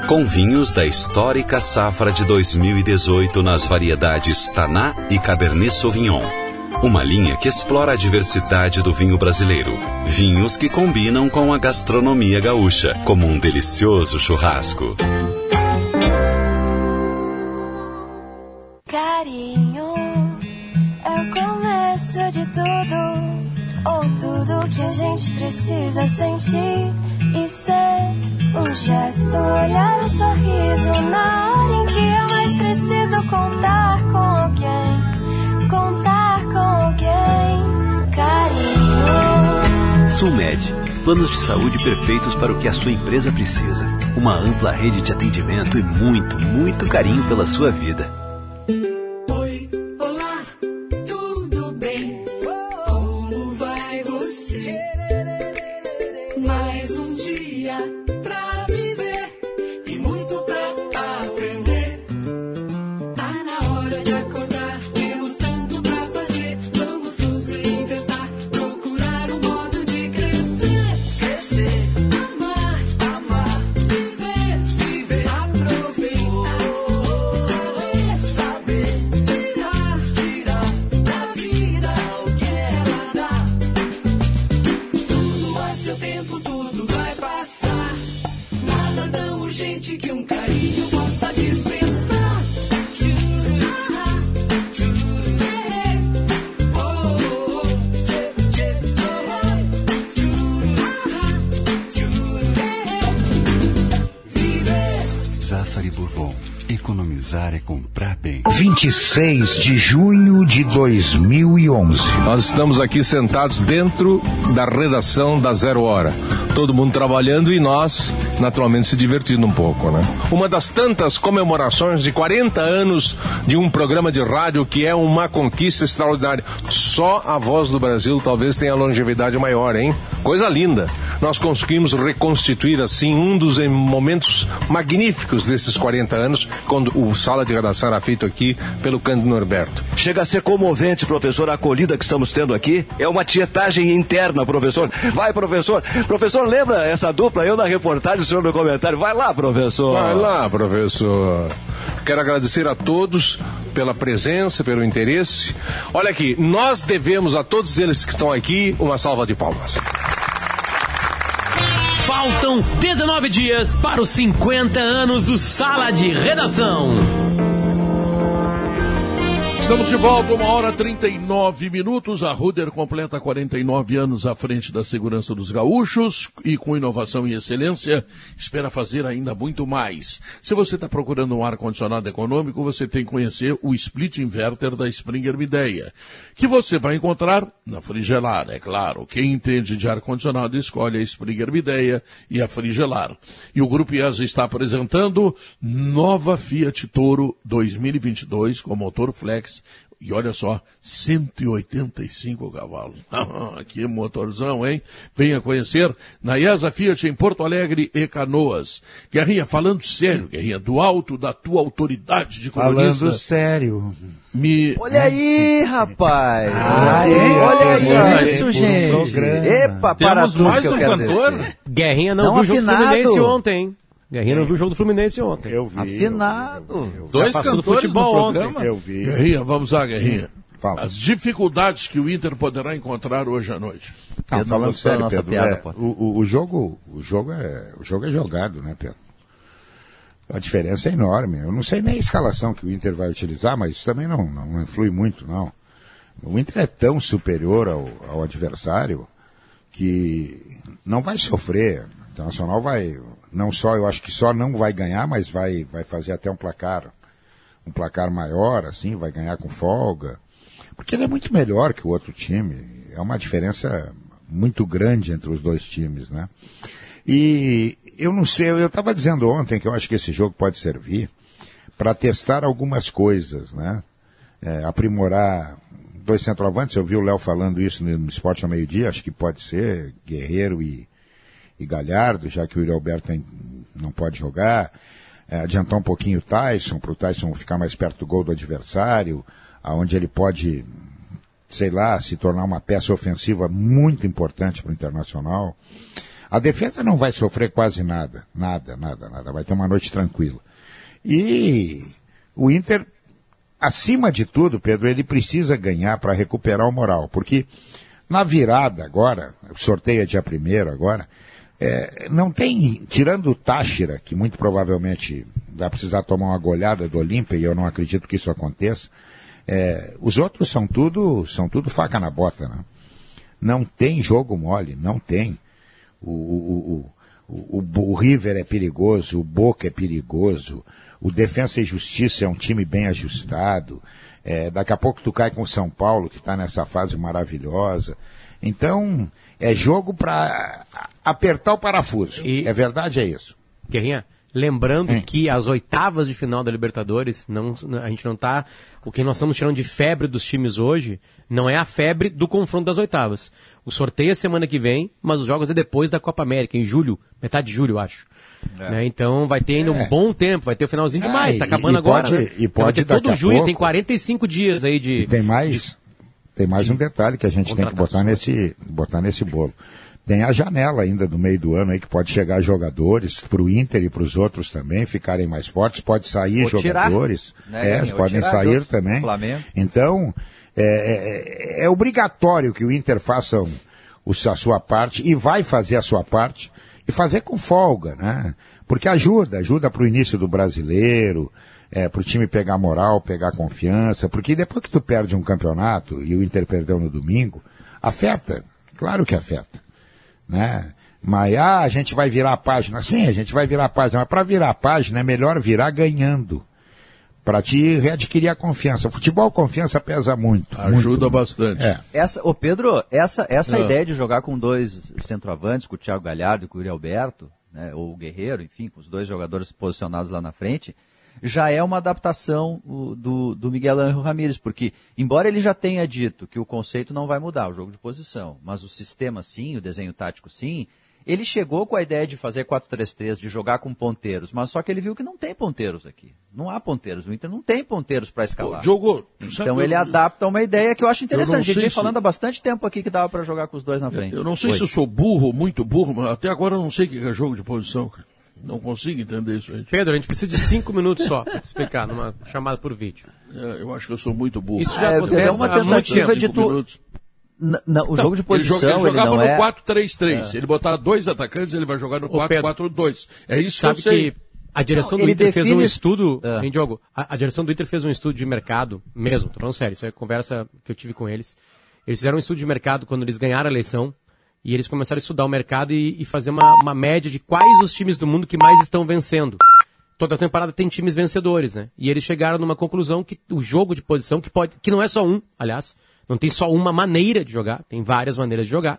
Com vinhos da histórica safra de 2018 nas variedades Taná e Cabernet Sauvignon. Uma linha que explora a diversidade do vinho brasileiro. Vinhos que combinam com a gastronomia gaúcha, como um delicioso churrasco. Precisa sentir e ser. Um gesto, um olhar, um sorriso, na hora em que eu mais preciso contar com alguém, contar com alguém. Carinho. Sulmed, planos de saúde perfeitos para o que a sua empresa precisa. Uma ampla rede de atendimento e muito, muito carinho pela sua vida. 26 de junho de 2011. Nós estamos aqui sentados dentro da redação da Zero Hora. Todo mundo trabalhando e nós, naturalmente, se divertindo um pouco, né? Uma das tantas comemorações de 40 anos de um programa de rádio que é uma conquista extraordinária. Só a Voz do Brasil talvez tenha longevidade maior, hein? Coisa linda. Nós conseguimos reconstituir, assim, um dos momentos magníficos desses 40 anos, quando o sala de redação era feito aqui pelo Cândido Norberto. Chega a ser comovente, professor, a acolhida que estamos tendo aqui. É uma tietagem interna, professor. Vai, professor. Professor, lembra essa dupla? Eu na reportagem, o senhor no comentário. Vai lá, professor. Vai lá, professor. Quero agradecer a todos pela presença, pelo interesse. Olha aqui, nós devemos a todos eles que estão aqui uma salva de palmas. Faltam 19 dias para os 50 anos do Sala de Redação. Estamos de volta, uma hora 39 minutos. A Ruder completa 49 anos à frente da segurança dos gaúchos e com inovação e excelência espera fazer ainda muito mais. Se você está procurando um ar-condicionado econômico, você tem que conhecer o split inverter da Springer Mideia, que você vai encontrar na Frigelar, é claro. Quem entende de ar-condicionado escolhe a Springer Mideia e a Frigelar. E o Grupo IESA está apresentando nova Fiat Toro 2022 com motor flex E olha só, 185 cavalos. *laughs* que motorzão, hein? Venha conhecer na IESA Fiat em Porto Alegre e Canoas. Guerrinha, falando sério, Guerrinha, do alto da tua autoridade de colunista. Falando sério. Me... Olha aí, rapaz. Ah, Olha é, aí é, isso, um gente. programa. Epa, para Temos tudo mais um cantor? Guerrinha não, Não viu o afinado. Fluminense ontem, hein? Guerrinha não viu o jogo do Fluminense ontem. Eu vi. Afinado. Dois afastou do cantores futebol no ontem. Eu vi. Guerrinha, vamos lá, Guerrinha. Fala. As dificuldades que o Inter poderá encontrar hoje à noite. Não, Pedro falando a sério, Pedro, piada, é, o- o jogo, o jogo é, o jogo é jogado, né, Pedro? A diferença é enorme. Eu não sei nem a escalação que o Inter vai utilizar, mas isso também não, não influi muito, não. O Inter é tão superior ao, ao adversário que não vai sofrer. O Internacional vai, não só, eu acho que só não vai ganhar, mas vai, vai fazer até um placar, um placar maior, assim, vai ganhar com folga. Porque ele é muito melhor que o outro time. É uma diferença muito grande entre os dois times, né? E eu não sei, eu estava dizendo ontem que eu acho que esse jogo pode servir para testar algumas coisas, né? É, aprimorar dois centroavantes, eu vi o Léo falando isso no, Esporte ao meio-dia, acho que pode ser Guerreiro e, e Galhardo, já que o Yuri Alberto não pode jogar. É, adiantar um pouquinho o Tyson, para o Tyson ficar mais perto do gol do adversário, aonde ele pode, sei lá, se tornar uma peça ofensiva muito importante para o Internacional. A defesa não vai sofrer quase nada, nada, nada, nada. Vai ter uma noite tranquila. E o Inter, acima de tudo, Pedro, ele precisa ganhar para recuperar o moral, porque na virada agora, o sorteio é dia primeiro agora, é, não tem, tirando o Táchira, que muito provavelmente vai precisar tomar uma goleada do Olímpia, e eu não acredito que isso aconteça, é, os outros são tudo, são tudo faca na bota, né? Não tem jogo mole, não tem. O, o, o, o, o River é perigoso, o Boca é perigoso, o Defensa e Justiça é um time bem ajustado. É, daqui a pouco tu cai com o São Paulo, que está nessa fase maravilhosa. Então, é jogo para apertar o parafuso. É verdade, é isso. Guerrinha, lembrando que as oitavas de final da Libertadores, não, a gente não tá. O que nós estamos tirando de febre dos times hoje não é a febre do confronto das oitavas. O sorteio é semana que vem, mas os jogos é depois da Copa América, em julho, metade de julho, eu acho. Né, Então vai ter ainda um É. bom tempo, vai ter o finalzinho de Ah, maio, e- tá acabando e agora. pode- né? e Então pode ter todo julho, tem pouco- 45 dias aí de. E tem mais, tem mais um detalhe que a gente tem que botar nesse, botar nesse bolo. Tem a janela ainda do meio do ano aí que pode chegar jogadores para o Inter e para os outros também ficarem mais fortes. Pode sair Ou tirar, jogadores, né, é? Ou podem sair também. Flamengo. Então é, é- é obrigatório que o Inter faça um- o- a sua parte e vai fazer a sua parte e fazer com folga, né? Porque ajuda, ajuda para o início do brasileiro, é, para o time pegar moral, pegar confiança, porque depois que tu perde um campeonato e o Inter perdeu no domingo, afeta, claro que afeta, né? Mas ah, a gente vai virar a página, sim, a gente vai virar a página, mas para virar a página é melhor virar ganhando. Para te readquirir a confiança. Futebol, confiança pesa muito. Ajuda muito. bastante. É. Essa, ô Pedro, essa, essa Ah. ideia de jogar com dois centroavantes, com o Thiago Galhardo e com o Yuri Alberto, né, ou o Guerreiro, enfim, com os dois jogadores posicionados lá na frente, já é uma adaptação do, do Miguel Ángel Ramírez, porque, embora ele já tenha dito que o conceito não vai mudar, o jogo de posição, mas o sistema sim, o desenho tático sim, ele chegou com a ideia de fazer 4-3-3, de jogar com ponteiros, mas só que ele viu que não tem ponteiros aqui. Não há ponteiros. O Inter não tem ponteiros para escalar. Pô, sabe, então ele eu- adapta uma ideia que eu acho Eu interessante. não A gente vem se- falando há bastante tempo aqui que dava para jogar com os dois na frente. Eu não sei Oi. se eu sou burro, muito burro, mas até agora eu não sei o que é jogo de posição. cara. Não consigo entender isso aí. Pedro, a gente precisa de cinco minutos só para explicar, numa chamada por vídeo. É, eu acho que eu sou muito burro. Isso já É, acontece é uma tentativa de tu- minutos. N- não, o Não, jogo de posição, ele, joga- ele jogava não no é... 4-3-3. É. Ele botar dois atacantes, ele vai jogar no Ô, Pedro, 4-4-2. É isso Sabe que eu sei. que a direção Não, do ele Inter fez um define- estudo, É. hein, Diogo? A, a direção do Inter fez um estudo de mercado, mesmo, tô falando sério, isso é conversa que eu tive com eles. Eles fizeram um estudo de mercado quando eles ganharam a eleição, e eles começaram a estudar o mercado e, e fazer uma, uma, média de quais os times do mundo que mais estão vencendo. Toda temporada tem times vencedores, né? E eles chegaram numa conclusão que o jogo de posição, que pode, que não é só um, aliás, não tem só uma maneira de jogar, tem várias maneiras de jogar,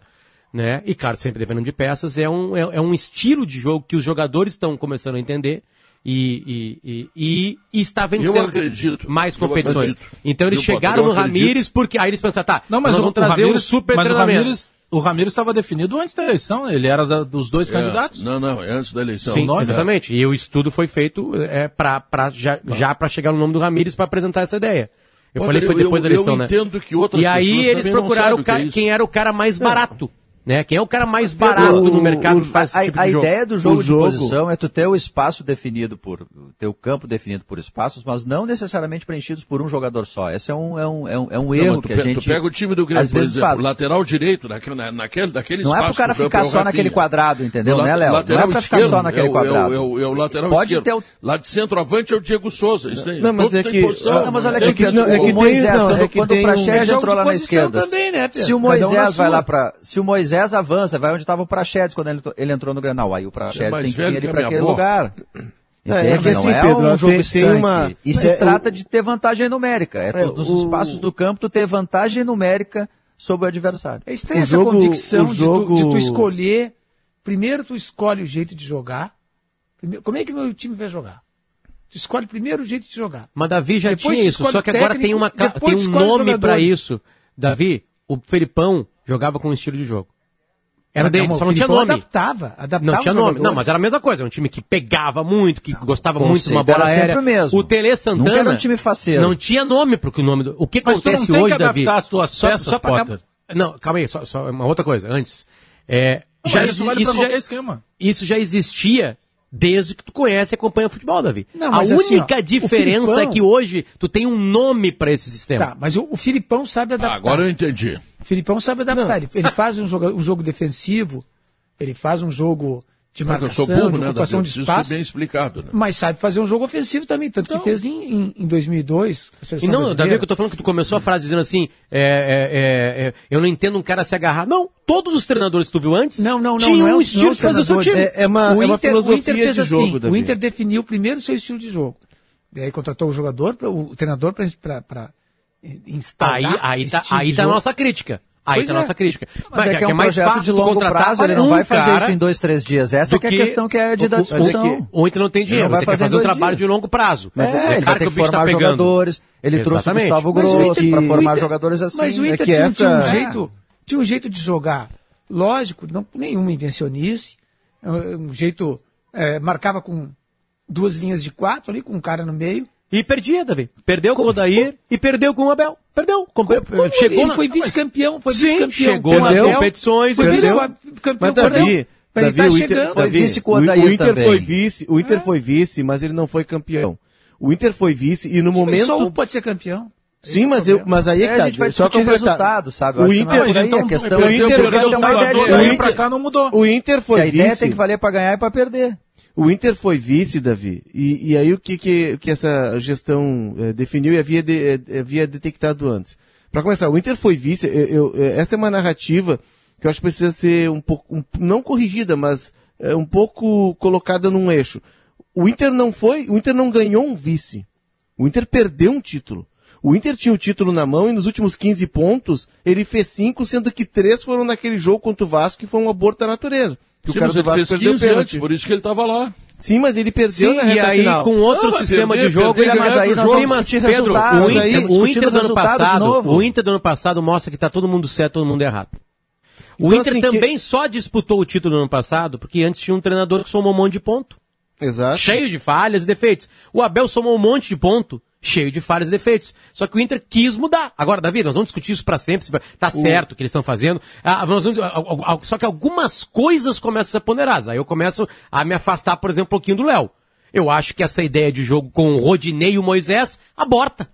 né? E claro, sempre dependendo de peças, é um, é, é um estilo de jogo que os jogadores estão começando a entender e, e, e, e, está vencendo acredito, mais competições. Então eles eu chegaram no Ramires porque aí eles pensaram, tá, não, mas nós vamos trazer Ramires, um super treinamento o Ramiro estava definido antes da eleição, né? ele era da, dos dois é, candidatos. Não, não, é antes da eleição. Sim, exatamente. É. E o estudo foi feito é, pra, pra, já, já para chegar no nome do Ramires para apresentar essa ideia. Eu falei que foi depois eu, da eleição, eu né? entendo que outras E aí eles procuraram que é quem era o cara mais barato. Né? Quem é o cara mais barato o, no mercado o, que faz esse tipo a, tipo de a jogo? A ideia do jogo, de posição é tu ter o espaço definido por, ter o campo definido por espaços, mas não necessariamente preenchidos por um jogador só. Esse é um, é um, é um, é um erro não, que a gente... Tu pega o time do Grêmio, por exemplo, faz... lateral direito, naquele, naquele daquele não espaço... Não é pro cara ficar é só naquele quadrado, entendeu, né, Léo? Não é pra ficar só naquele é é quadrado. É o, é o, lateral Pode esquerdo. Ter o... Lá de centroavante é o Diego Souza. Isso tem, não, mas é que... Não, mas olha aqui, é que, o Moisés, quando o Praxés entrou lá na esquerda... Né, se o Moisés vai lá pra... Se o Moisés Moisés avança, vai onde estava o Praxedes quando ele, ele entrou no Granal. Aí o Praxedes é tem que ir ali é para aquele avó. lugar. É, é, que não assim, é Pedro, um jogo tem, tem uma... E se é, trata de ter vantagem numérica. É, é nos o... espaços do campo tu ter vantagem numérica sobre o adversário. É estranha essa jogo, convicção jogo... de, tu, de, tu, escolher. Primeiro tu escolhe o jeito de jogar. Primeiro, como é que meu time vai jogar? Tu escolhe primeiro o jeito de jogar. Mas Davi já depois tinha isso, só que técnico, agora tem, uma, tem um nome para isso. Davi, o Felipão jogava com um estilo de jogo. Era é dele, só não tinha nome. Adaptava, adaptava. Não tinha nome. Não, mas era a mesma coisa. Era um time que pegava muito, que gostava muito de uma bola era aérea. Mesmo. O Tele Santana. Nunca era um time faceiro. Não tinha nome porque o nome do... O que mas acontece hoje, que Davi? As tuas só, peças, só Não, calma aí, só, só uma outra coisa. Antes. É, não, já, isso, vale isso, já, esquema. isso já existia desde que tu conhece e acompanha o futebol, Davi. Não, a assim, única ó, diferença é Filipão... é que hoje tu tem um nome para esse sistema. Tá, mas o, o Filipão sabe ah, adaptar. Ah, agora eu entendi. O Filipão sabe adaptar. Não. Ele, faz um jogo, um jogo defensivo, ele faz um jogo de marcação, ah, burro, de né, ocupação né, de espaço. Isso é bem explicado. Né? Mas sabe fazer um jogo ofensivo também, tanto então, que fez em, em, em 2002. E não, Davi, que eu tô falando é que tu começou a frase dizendo assim, é, é, é, é, eu não entendo um cara se agarrar. Não, todos os treinadores que tu viu antes não, não, não, tinham não é um estilo de fazer o seu time. É, uma, o Inter, uma filosofia o Inter fez de assim, jogo, Davi. O Inter definiu primeiro o seu estilo de jogo. Daí contratou o jogador, o treinador para instalar Aí, aí tá, aí tá a nossa crítica. Aí pois tá a nossa é. crítica. Mas, mas é, é que é, é, um mais projeto de longo prazo, ele não vai fazer isso em dois, três dias. Essa que é a questão que é de dar discussão. O Inter não tem dinheiro, ele vai fazer, fazer um trabalho dias. de longo prazo. Mas é, é, que, que tá. Jogadores, ele Exatamente. trouxe o Gustavo Grosso para formar Inter, jogadores assim. Mas o Inter tinha, essa... tinha, um jeito, tinha um jeito de jogar, lógico, não nenhuma invencionice, um jeito, marcava com duas linhas de quatro ali, com um cara no meio, e perdia, Davi. Perdeu com, o Odair e perdeu com o Abel. Perdeu. Com... chegou ele na... foi vice-campeão. Foi vice-campeão. Chegou nas competições. Foi vice-campeão. Davi, tá Davi, tá o Inter, foi vice com o Odair o Inter também. Foi vice, o Inter é. foi vice, mas ele não foi campeão. O Inter foi vice e no Sim, momento... Só um pode ser campeão. Sim, é mas, eu, mas aí é, é que tá, a gente vai só completar. resultado, sabe? O Inter, que é então, a questão. O é Inter, o Inter, o Inter, o Inter, o Inter, o Inter, o Inter foi vice. A ideia tem que valer para ganhar e para perder. O Inter foi vice, Davi, e, e aí o que, que, que essa gestão é, definiu e havia, de, eh, havia detectado antes? Para começar, o Inter foi vice, eu, eu, eh, essa é uma narrativa que eu acho que precisa ser um pouco, um, não corrigida, mas é, um pouco colocada num eixo. O Inter não foi, o Inter não ganhou um vice. O Inter perdeu um título. O Inter tinha o título na mão e nos últimos 15 pontos ele fez 5, sendo que 3 foram naquele jogo contra o Vasco que foi um aborto da natureza. Que Sim, o cara do Vasco pênalti. antes, por isso que ele estava lá. Sim, mas ele perdeu Sim, na reta e aí final. com outro sistema de jogo, ele mas aí jogo. Sim, mas Pedro, o Inter, aí, o Inter do ano passado, o Inter do ano passado mostra que está todo mundo certo, todo mundo errado. O então, Inter assim, também que... só disputou o título no ano passado porque antes tinha um treinador que somou um monte de ponto. Exato. Cheio de falhas e defeitos. O Abel somou um monte de ponto cheio de falhas e defeitos. Só que o Inter quis mudar. Agora, Davi, nós vamos discutir isso para sempre, se tá certo o que eles estão fazendo. Ah, vamos, ah, só que algumas coisas começam a ser ponderadas. Aí eu começo a me afastar, por exemplo, um pouquinho do Léo. Eu acho que essa ideia de jogo com o Rodinei e o Moisés aborta.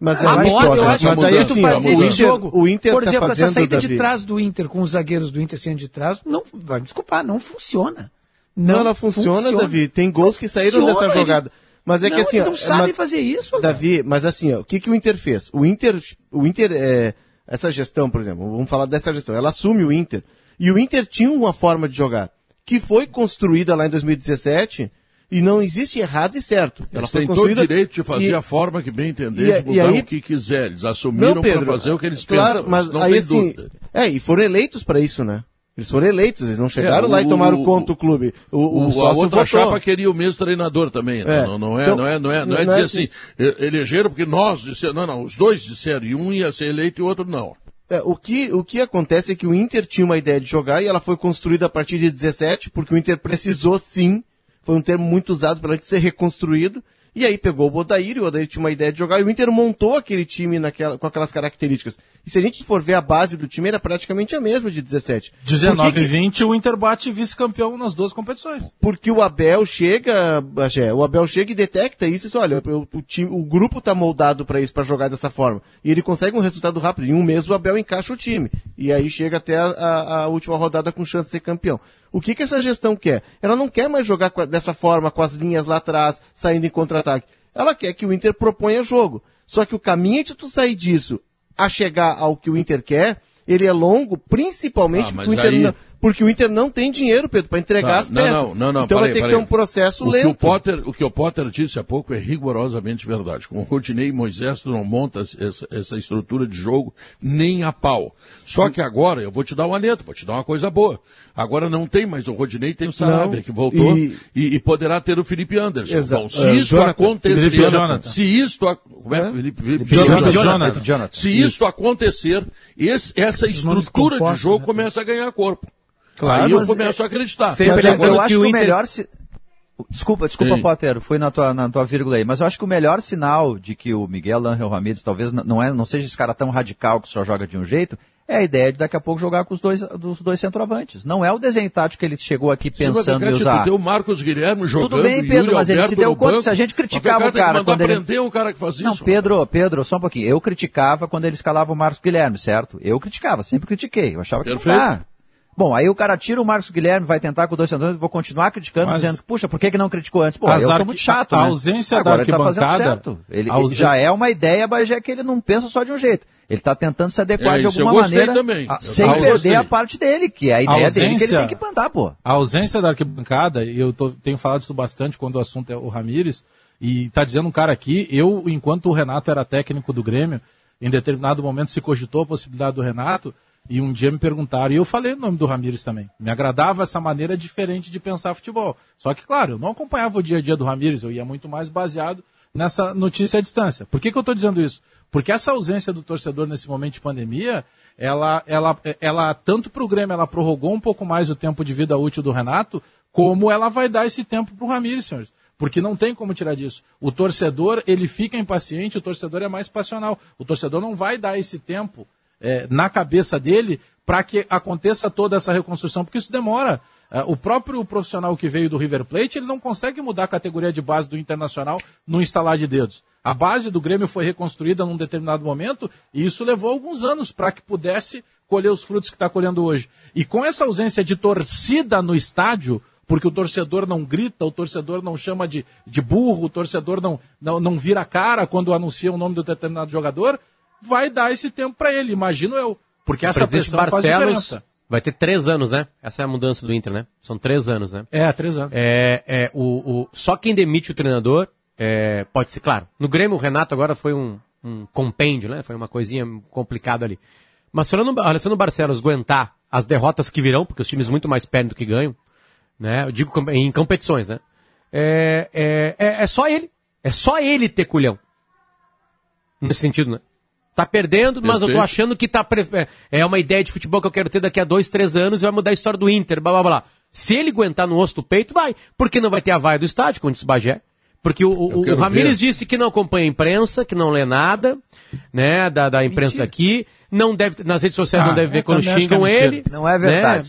Mas é Agora, eu né? acho mas aí, assim, fazer o jogo. O Inter Por tá exemplo, tá fazendo, essa saída Davi. de trás do Inter, com os zagueiros do Inter sendo de trás, não, vai me desculpar, não funciona. Não, não, funciona, funciona, Davi. Tem gols que saíram funciona, dessa jogada. Eles... Mas é não, que assim. Eles não ó, é sabem mas, fazer isso. Davi, cara. mas assim, ó, o que, que o Inter fez? O Inter. O Inter é, essa gestão, por exemplo, vamos falar dessa gestão. Ela assume o Inter. E o Inter tinha uma forma de jogar que foi construída lá em 2017 e não existe errado e certo. Ela eles têm todo o direito de fazer e, a forma que bem entender, e, de mudar aí, o que quiser. Eles assumiram para fazer o que eles claro, pensam. Mas não aí, tem assim, dúvida. É, e foram eleitos para isso, né? Eles foram eleitos, eles não chegaram É, lá e o- tomaram o- conta do clube. O, o, O, a outra votou. chapa queria o mesmo treinador também. É. Não, não, é, Então, não é, não é, não é não é dizer assim- assim, elegeram porque nós disseram, não, não, os dois disseram, e um ia ser eleito e o outro não. É, o, que, o que acontece é que o Inter tinha uma ideia de jogar e ela foi construída a partir de 17, porque o Inter precisou sim, foi um termo muito usado para ser reconstruído, e aí pegou o Odair, e o Odair tinha uma ideia de jogar, e o Inter montou aquele time naquela, com aquelas características. E se a gente for ver a base do time, era praticamente a mesma de 17. Por que 19 que- e 20, o Inter bate vice-campeão nas duas competições. porque o Abel chega, Bagé, o Abel chega e detecta isso, e diz, olha, o, o time, o grupo tá moldado para isso, para jogar dessa forma. E ele consegue um resultado rápido. Em um mês o Abel encaixa o time. E aí chega até a, a- a última rodada com chance de ser campeão. O que que essa gestão quer? Ela não quer mais jogar dessa forma, com as linhas lá atrás, saindo em contra-ataque. Ela quer que o Inter proponha jogo. Só que o caminho de tu sair disso a chegar ao que o Inter quer, ele é longo, principalmente Ah, porque, o Inter aí- não, porque o Inter não tem dinheiro, Pedro, para entregar Tá, as peças. Não, não, não, então peraí, vai ter que ser um processo o lento. Que o, Potter, o que o Potter disse há pouco é rigorosamente verdade. Com o Rodinei e Moisés, tu não monta essa, essa estrutura de jogo nem a pau. Só que agora, eu vou te dar um alento, vou te dar uma coisa boa. Agora não tem mais o Rodinei, tem o Saravia, Não, que voltou, e- e... e poderá ter o Felipe Anderson. Exato. Então, se É, isso Jonathan. acontecer, Felipe Jonathan. se isto, ac- como é? Felipe, Felipe, Jonathan. Jonathan. Jonathan. Se isto acontecer, esse- essa Esses estrutura de jogo né? começa a ganhar corpo. Claro, Aí eu começo é- a acreditar. Sempre Mas lembrando agora- que o melhor... si- Desculpa, desculpa, Sim. Potter, foi na tua, na tua vírgula aí, mas eu acho que o melhor sinal de que o Miguel Angel Ramírez talvez não, é, não seja esse cara tão radical que só joga de um jeito, é a ideia de daqui a pouco jogar com os dois, dos dois centroavantes. Não é o desenho tático que ele chegou aqui pensando em usar. Tem o Marcos Guilherme jogando, Tudo bem, Pedro, mas ele se deu conta, banco. se a gente criticava o cara que quando ele- um cara que faz Não, isso. Pedro, Pedro, só um pouquinho. Eu criticava quando ele escalava o Marcos Guilherme, certo? Eu criticava, sempre critiquei. Eu achava que Perfeito. não dá. Bom, aí o cara tira o Marcos Guilherme, vai tentar com dois centroavantes, vou continuar criticando, Mas- dizendo, puxa, por que, que não criticou antes? Pô, As eu sou muito chato, a né? ausência Agora da ele tá fazendo arquibancada- certo. Ele, a ele já é uma ideia, mas é que ele não pensa só de um jeito. Ele está tentando se adequar É, de eu alguma maneira, também. a- Eu sem também perder gostei. a parte dele, que é a ideia dele que ele tem que mandar, pô. A ausência da arquibancada, e eu tô- tenho falado isso bastante quando o assunto é o Ramires, e tá dizendo um cara aqui, eu, enquanto o Renato era técnico do Grêmio, em determinado momento se cogitou a possibilidade do Renato, e um dia me perguntaram, e eu falei o nome do Ramires também. Me agradava essa maneira diferente de pensar futebol. Só que, claro, eu não acompanhava o dia a dia do Ramires, eu ia muito mais baseado nessa notícia à distância. Por que, que eu estou dizendo isso? Porque essa ausência do torcedor nesse momento de pandemia, ela, ela, ela tanto para o Grêmio, ela prorrogou um pouco mais o tempo de vida útil do Renato, como ela vai dar esse tempo para o Ramires, senhores. Porque não tem como tirar disso. O torcedor, ele fica impaciente, o torcedor é mais passional. O torcedor não vai dar esse tempo é, na cabeça dele para que aconteça toda essa reconstrução, porque isso demora. É, o próprio profissional que veio do River Plate, ele não consegue mudar a categoria de base do Internacional no instalar de dedos. A base do Grêmio foi reconstruída num determinado momento e isso levou alguns anos para que pudesse colher os frutos que está colhendo hoje. E com essa ausência de torcida no estádio, porque o torcedor não grita, o torcedor não chama de, de burro, o torcedor não, não, não vira cara quando anuncia o nome do determinado jogador, vai dar esse tempo para ele, imagino eu. Porque O essa presidente Barcelos diferença. vai ter três anos, né? Essa é a mudança do Inter, né? São três anos, né? É, três anos. É, é, o, o- só quem demite o treinador é, pode ser, claro. No Grêmio, o Renato agora foi um, um compêndio, né? Foi uma coisinha complicada ali. Mas se o Alessandro- Barcelos aguentar as derrotas que virão, porque os times muito mais perdem do que ganham, né? Eu digo em competições, né? É, é, é, é só ele. É só ele ter culhão. Nesse sentido, né? Tá perdendo, mas eu tô Perfeito. achando que tá pre- é- é uma ideia de futebol que eu quero ter daqui a dois, três anos e vai mudar a história do Inter, blá blá blá. Se ele aguentar no osso do peito, vai. Porque não vai ter a vaia do estádio, como disse o Bagé. Porque o, o, o Ramires ver. disse que não acompanha a imprensa, que não lê nada, né, da, da imprensa daqui. Não deve, nas redes sociais Ah, não deve ver quando acho xingam é mentira. ele. Não é né?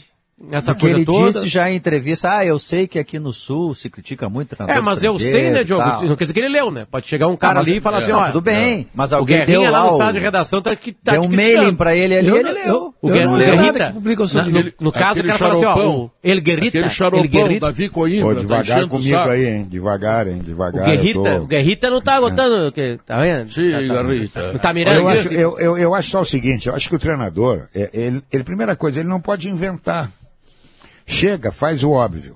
Essa Porque coisa ele toda. disse já em entrevista, ah, eu sei que aqui no Sul se critica muito treinador É, mas eu sei, né, Diogo? tal. Não quer dizer que ele leu, né? Pode chegar um cara mas- ali e falar é. assim, ó. tudo bem, mas o alguém Guerrinha deu lá lá no o- sala de redação tá que tá Deu um mailing pra ele ali, Eu ele leu. eu- O o Guerrita, sobre ele. no, no caso, o cara fala assim, ó, xaropão. o El Guerrita, Aquele El xaropão, Guerrita, Davi Coimbra, Ô, tá devagar o comigo aí, hein? Devagar, hein? o Devagar. Guerrita, eu tô- o Guerrita não tá aguentando, que, tá vendo? Sim, tá, tá, Guerrita. Não tá mirando eu, isso? acho, só o seguinte, eu acho que o treinador, é, ele, ele, primeira coisa, ele não pode inventar. Chega, faz o óbvio.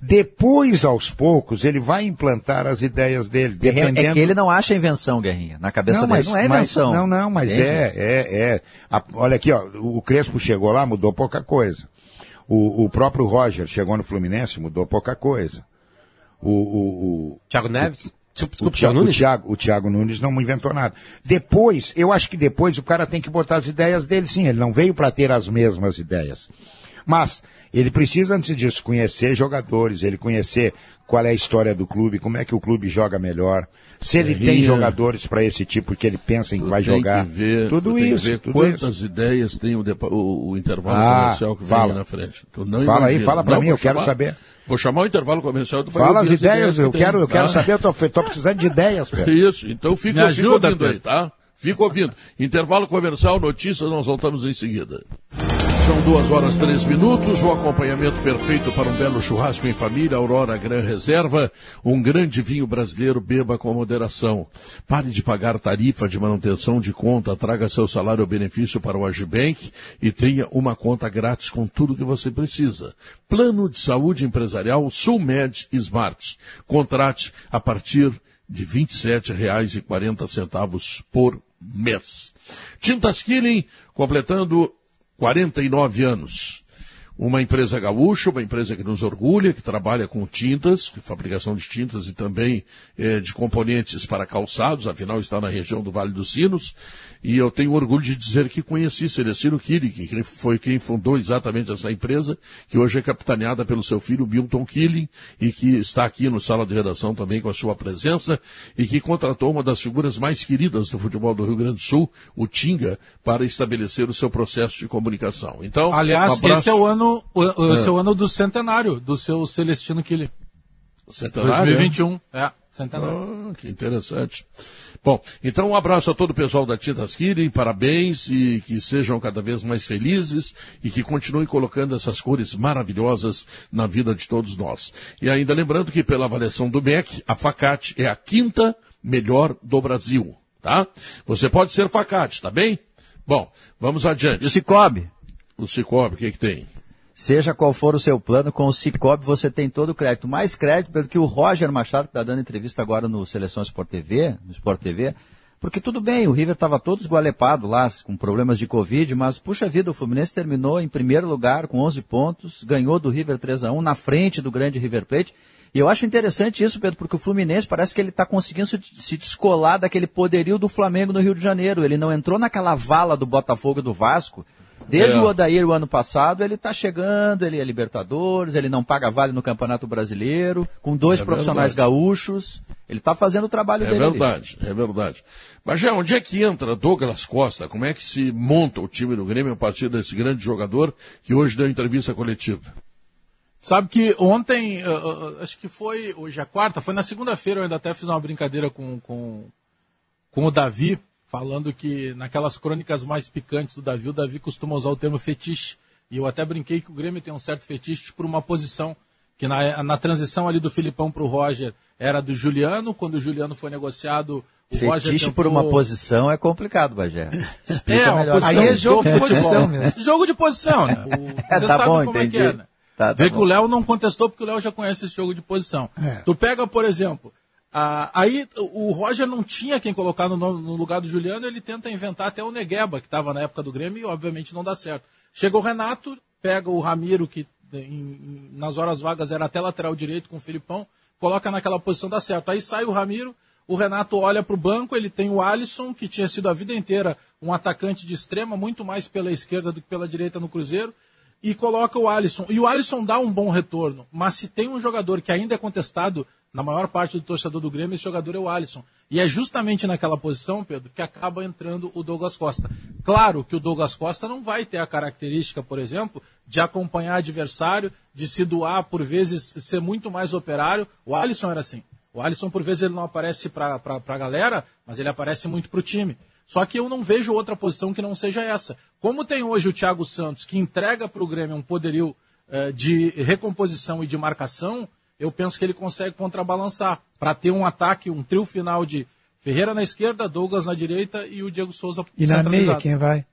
Depois, aos poucos, ele vai implantar as ideias dele, dependendo... É que ele não acha invenção, Guerrinha. Na cabeça dele não é mas- invenção. não, não, mas Entende? é, é, é. A- olha aqui, ó, o Crespo chegou lá, mudou pouca coisa. O, o próprio Roger chegou no Fluminense, mudou pouca coisa. O, o, o Thiago Neves? o, Thiago, o, Thiago, o Thiago Nunes não inventou nada. Depois, eu acho que depois o cara tem que botar as ideias dele, sim. Ele não veio para ter as mesmas ideias. Mas ele precisa, antes disso, conhecer jogadores, ele conhecer qual é a história do clube, como é que o clube joga melhor, se ele tem Serrinha. jogadores para esse tipo que ele pensa em que vai Tem jogar. que ver, tudo tu tem que isso. ver tudo quantas isso. ideias tem o, o- o intervalo Ah, comercial que fala. vem na frente. Tu não Fala aí, fala pra Não, mim, eu quero chamar- saber. Vou chamar o intervalo comercial. vai Fala as ideias, que eu tem, quero, eu tá? quero saber, eu tô, tô precisando de ideias, Pedro. Isso, então fica, Me fica ajuda, ouvindo aí, tá? Fica ouvindo. Intervalo comercial, notícias, nós voltamos em seguida. São duas horas três minutos, o acompanhamento perfeito para um belo churrasco em família, Aurora Gran Reserva, um grande vinho brasileiro, beba com moderação. Pare de pagar tarifa de manutenção de conta, traga seu salário ou benefício para o Agibank e tenha uma conta grátis com tudo que você precisa. Plano de saúde empresarial Sulmed Smart. Contrate a partir de R$ 27,40 por mês. Tintas Killing, completando 49 anos. Uma empresa gaúcha, uma empresa que nos orgulha, que trabalha com tintas, fabricação de tintas e também eh, de componentes para calçados, afinal está na região do Vale dos Sinos. E eu tenho orgulho de dizer que conheci Celestino Killing, que foi quem fundou exatamente essa empresa, que hoje é capitaneada pelo seu filho Milton Killing, e que está aqui no sala de redação também com a sua presença, e que contratou uma das figuras mais queridas do futebol do Rio Grande do Sul, o Tinga, para estabelecer o seu processo de comunicação. Então, Aliás, um esse é o ano, o- esse É. é o ano do centenário do seu Celestino Killy. Centenário, 2021. É, centenário. Ah, que interessante. Bom, então um abraço a todo o pessoal da Tintas Killing, parabéns e que sejam cada vez mais felizes e que continuem colocando essas cores maravilhosas na vida de todos nós. E ainda lembrando que pela avaliação do MEC, a Facate é a quinta melhor do Brasil, tá? Você pode ser Facate, tá bem? Bom, vamos adiante. E o Cicobi? O Cicobi, o que que tem? Seja qual for o seu plano, com o Cicobi você tem todo o crédito. Mais crédito pelo que o Roger Machado, que está dando entrevista agora no Seleção Sport TV, no Sport TV, porque tudo bem, o River estava todo esgualepado lá, com problemas de Covid, mas puxa vida, o Fluminense terminou em primeiro lugar com 11 pontos, ganhou do River 3 a 1 na frente do grande River Plate. E eu acho interessante isso, Pedro, porque o Fluminense parece que ele está conseguindo se, descolar daquele poderio do Flamengo no Rio de Janeiro. Ele não entrou naquela vala do Botafogo e do Vasco, Desde É. o Odair o ano passado, ele está chegando, ele é Libertadores, ele não paga vale no Campeonato Brasileiro, com dois É profissionais verdade. gaúchos. Ele está fazendo o trabalho É dele. ali. verdade, é verdade. Mas já onde é que entra Douglas Costa? Como é que se monta o time do Grêmio a partir desse grande jogador que hoje deu entrevista coletiva? Sabe que ontem, ah, acho que foi, hoje é quarta, foi na segunda-feira, eu ainda até fiz uma brincadeira com, com, com o Davi, falando que naquelas crônicas mais picantes do Davi, o Davi costuma usar o termo fetiche. E eu até brinquei que o Grêmio tem um certo fetiche por uma posição, que na, na transição ali do Filipão para o Roger era do Juliano, quando o Juliano foi negociado, o Roger Fetiche tentou... por uma posição é complicado, Bagé. *laughs* Explica É, melhor. posição Aí é jogo de posição mesmo. Jogo de posição, né? *laughs* O- É, Você tá sabe bom, como é que entendi. é, né? Tá, tá Vê que bom. o Léo não contestou porque o Léo já conhece esse jogo de posição. É. Tu pega, por exemplo, ah, aí o Roger não tinha quem colocar no, no- lugar do Juliano, ele tenta inventar até o Negueba, que estava na época do Grêmio, e obviamente não dá certo. Chega o Renato, pega o Ramiro, que em- nas horas vagas era até lateral direito com o Filipão, coloca naquela posição, dá certo. Aí sai o Ramiro, o Renato olha para o banco, ele tem o Alisson, que tinha sido a vida inteira um atacante de extrema, muito mais pela esquerda do que pela direita no Cruzeiro, e coloca o Alisson. E o Alisson dá um bom retorno, mas se tem um jogador que ainda é contestado na maior parte do torcedor do Grêmio, esse jogador é o Alisson. E é justamente naquela posição, Pedro, que acaba entrando o Douglas Costa. Claro que o Douglas Costa não vai ter a característica, por exemplo, de acompanhar adversário, de se doar, por vezes, ser muito mais operário. O Alisson era assim. O Alisson, por vezes, ele não aparece para a galera, mas ele aparece muito para o time. Só que eu não vejo outra posição que não seja essa. Como tem hoje o Thiago Santos, que entrega para o Grêmio um poderio eh, de recomposição e de marcação, eu penso que ele consegue contrabalançar para ter um ataque, um trio final de Ferreira na esquerda, Douglas na direita e o Diego Souza E na meia, quem vai?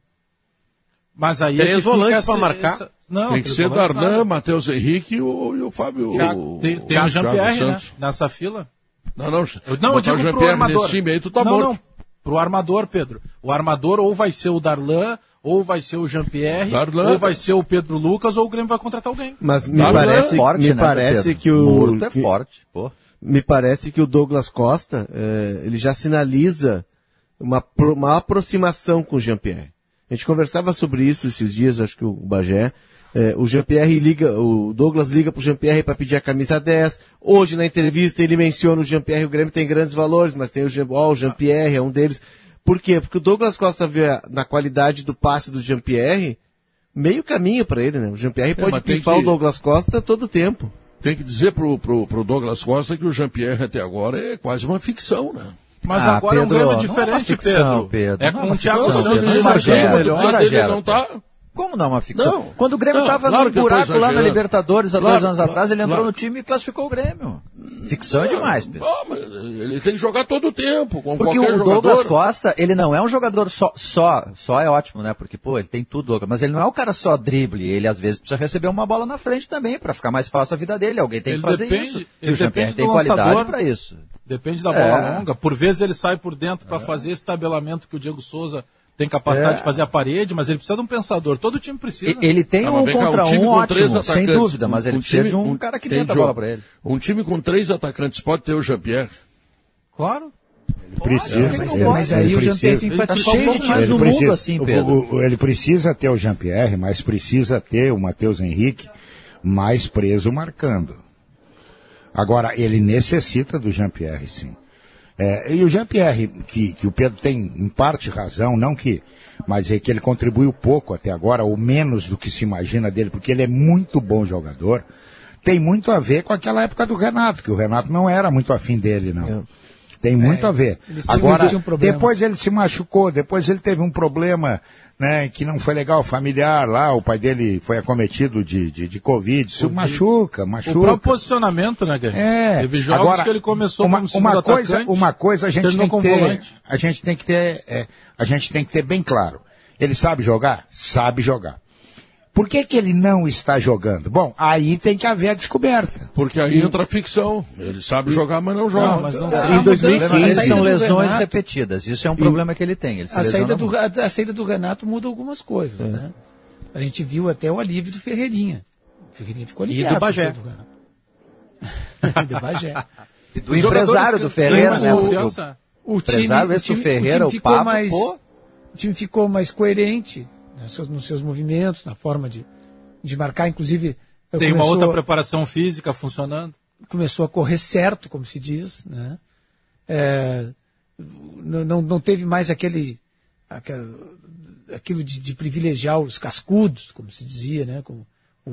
Mas aí Três é volantes pra marcar. essa- Não, Tem que ser volantes Darlan. Matheus Henrique e o, e o Fábio. O, tem, tem o Jean-Pierre, né? Nessa fila. Não, não. Eu, não, eu digo o Jean-Pierre armador. nesse time aí, tu tá não, morto. não. Pro armador, Pedro. O armador ou vai ser o Darlan, ou vai ser o Jean-Pierre, Darlan. ou vai ser o Pedro Lucas, ou o Grêmio vai contratar alguém. Mas me Darlan parece, é forte, me né, parece que o Morto é que- forte, pô. Me parece que o Douglas Costa eh, ele já sinaliza uma, uma aproximação com o Jean-Pierre. A gente conversava sobre isso esses dias, acho que o Bagé. Eh, o Jean-Pierre liga, o Douglas liga pro Jean-Pierre para pedir a camisa 10. Hoje na entrevista ele menciona o Jean-Pierre, o Grêmio tem grandes valores, mas tem o Jean, ó, o Jean-Pierre é um deles. Por quê? Porque o Douglas Costa vê na qualidade do passe do Jean-Pierre meio caminho para ele, né? O Jean-Pierre É, pode tem pifar que- o Douglas Costa todo o tempo. Tem que dizer pro, pro, pro Douglas Costa que o Jean-Pierre até agora é quase uma ficção, né? Mas Ah, agora é um Pedro, não é diferente, uma ficção, Pedro. Pedro, É é com uma o Thiago ficção, Santos Pedro, não jogando exagera, melhor. não exagera. não tá... Como não é uma ficção? Não. Quando o Grêmio estava claro tô buraco lá na. Libertadores há Claro, dois anos claro, atrás, ele entrou no time e classificou o Grêmio. Ficção é demais, Pedro. Ah, mas ele tem que jogar todo o tempo, com Porque o jogador. Douglas Costa, ele não é um jogador só, só, só é ótimo, né? Porque, pô, ele tem tudo, Douglas, mas ele não é o cara só drible, ele às vezes precisa receber uma bola na frente também, pra ficar mais fácil a vida dele, alguém tem Ele que fazer depende- isso. E o Jean-Pierre depende tem qualidade pra isso. Depende da bola É. longa. Por vezes ele sai por dentro para fazer esse tabelamento que o Diego Souza tem capacidade É. de fazer a parede, mas ele precisa de um pensador. Todo time precisa. Ele tem Tá, um cá, contra time um três ótimo, sem dúvida, mas um- ele um precisa time- de um um- cara que tem meta a bola pra ele. Um time com três atacantes pode ter o Jean-Pierre. Claro. Precisa. Mas, ele- mas aí ele o Jean-Pierre precisa. tem que Tá participar cheio um de times mais. no Ele mundo assim, o- Pedro. o- o- ele precisa ter o Jean-Pierre, mas precisa ter o Matheus Henrique mais preso marcando. Agora, ele necessita do Jean-Pierre, sim. É, e o Jean-Pierre, que, que o Pedro tem em parte razão, não que, mas é que ele contribuiu pouco até agora, ou menos do que se imagina dele, porque ele é muito bom jogador, tem muito a ver com aquela época do Renato, que o Renato não era muito afim dele, não. Tem muito É, a ver. Agora, depois ele se machucou, depois ele teve um problema, né, que não foi legal, familiar lá, o pai dele foi acometido de, de, de Covid, isso machuca, O machuca. próprio posicionamento, né, Guerreiro? É. Teve jogos Agora, que ele começou uma, como uma coisa, atacante, uma coisa a gente tem que ter, volante. a gente tem que ter, é, a gente tem que ter bem claro. Ele sabe jogar? Sabe jogar. Por que que ele não está jogando? Bom, aí tem que haver a descoberta. Porque aí entra a ficção. Ele sabe jogar, mas não joga. Não, mas não- Ah, Em a 2015, mudança- a Essas saída são do lesões Renato- repetidas. Isso é um problema que ele tem. Ele A saída, do, a, a saída do Renato muda algumas coisas, né? A gente viu até o alívio do Ferreirinha. O Ferreirinha ficou E aliviado. do Bagé. saída do Renato. *laughs* e do Bagé. Do Os empresário do que Ferreira, né? confiança. O Empresário, esse do Ferreira, o ficou Papo, mais, pô. o time ficou mais coerente nos seus, nos seus movimentos, na forma de, de marcar, inclusive Tem uma outra preparação física funcionando. começou a correr certo, como se diz, né? É, não, não, teve mais aquele, aquela- aquilo de, de privilegiar os cascudos, como se dizia, né? Com, o,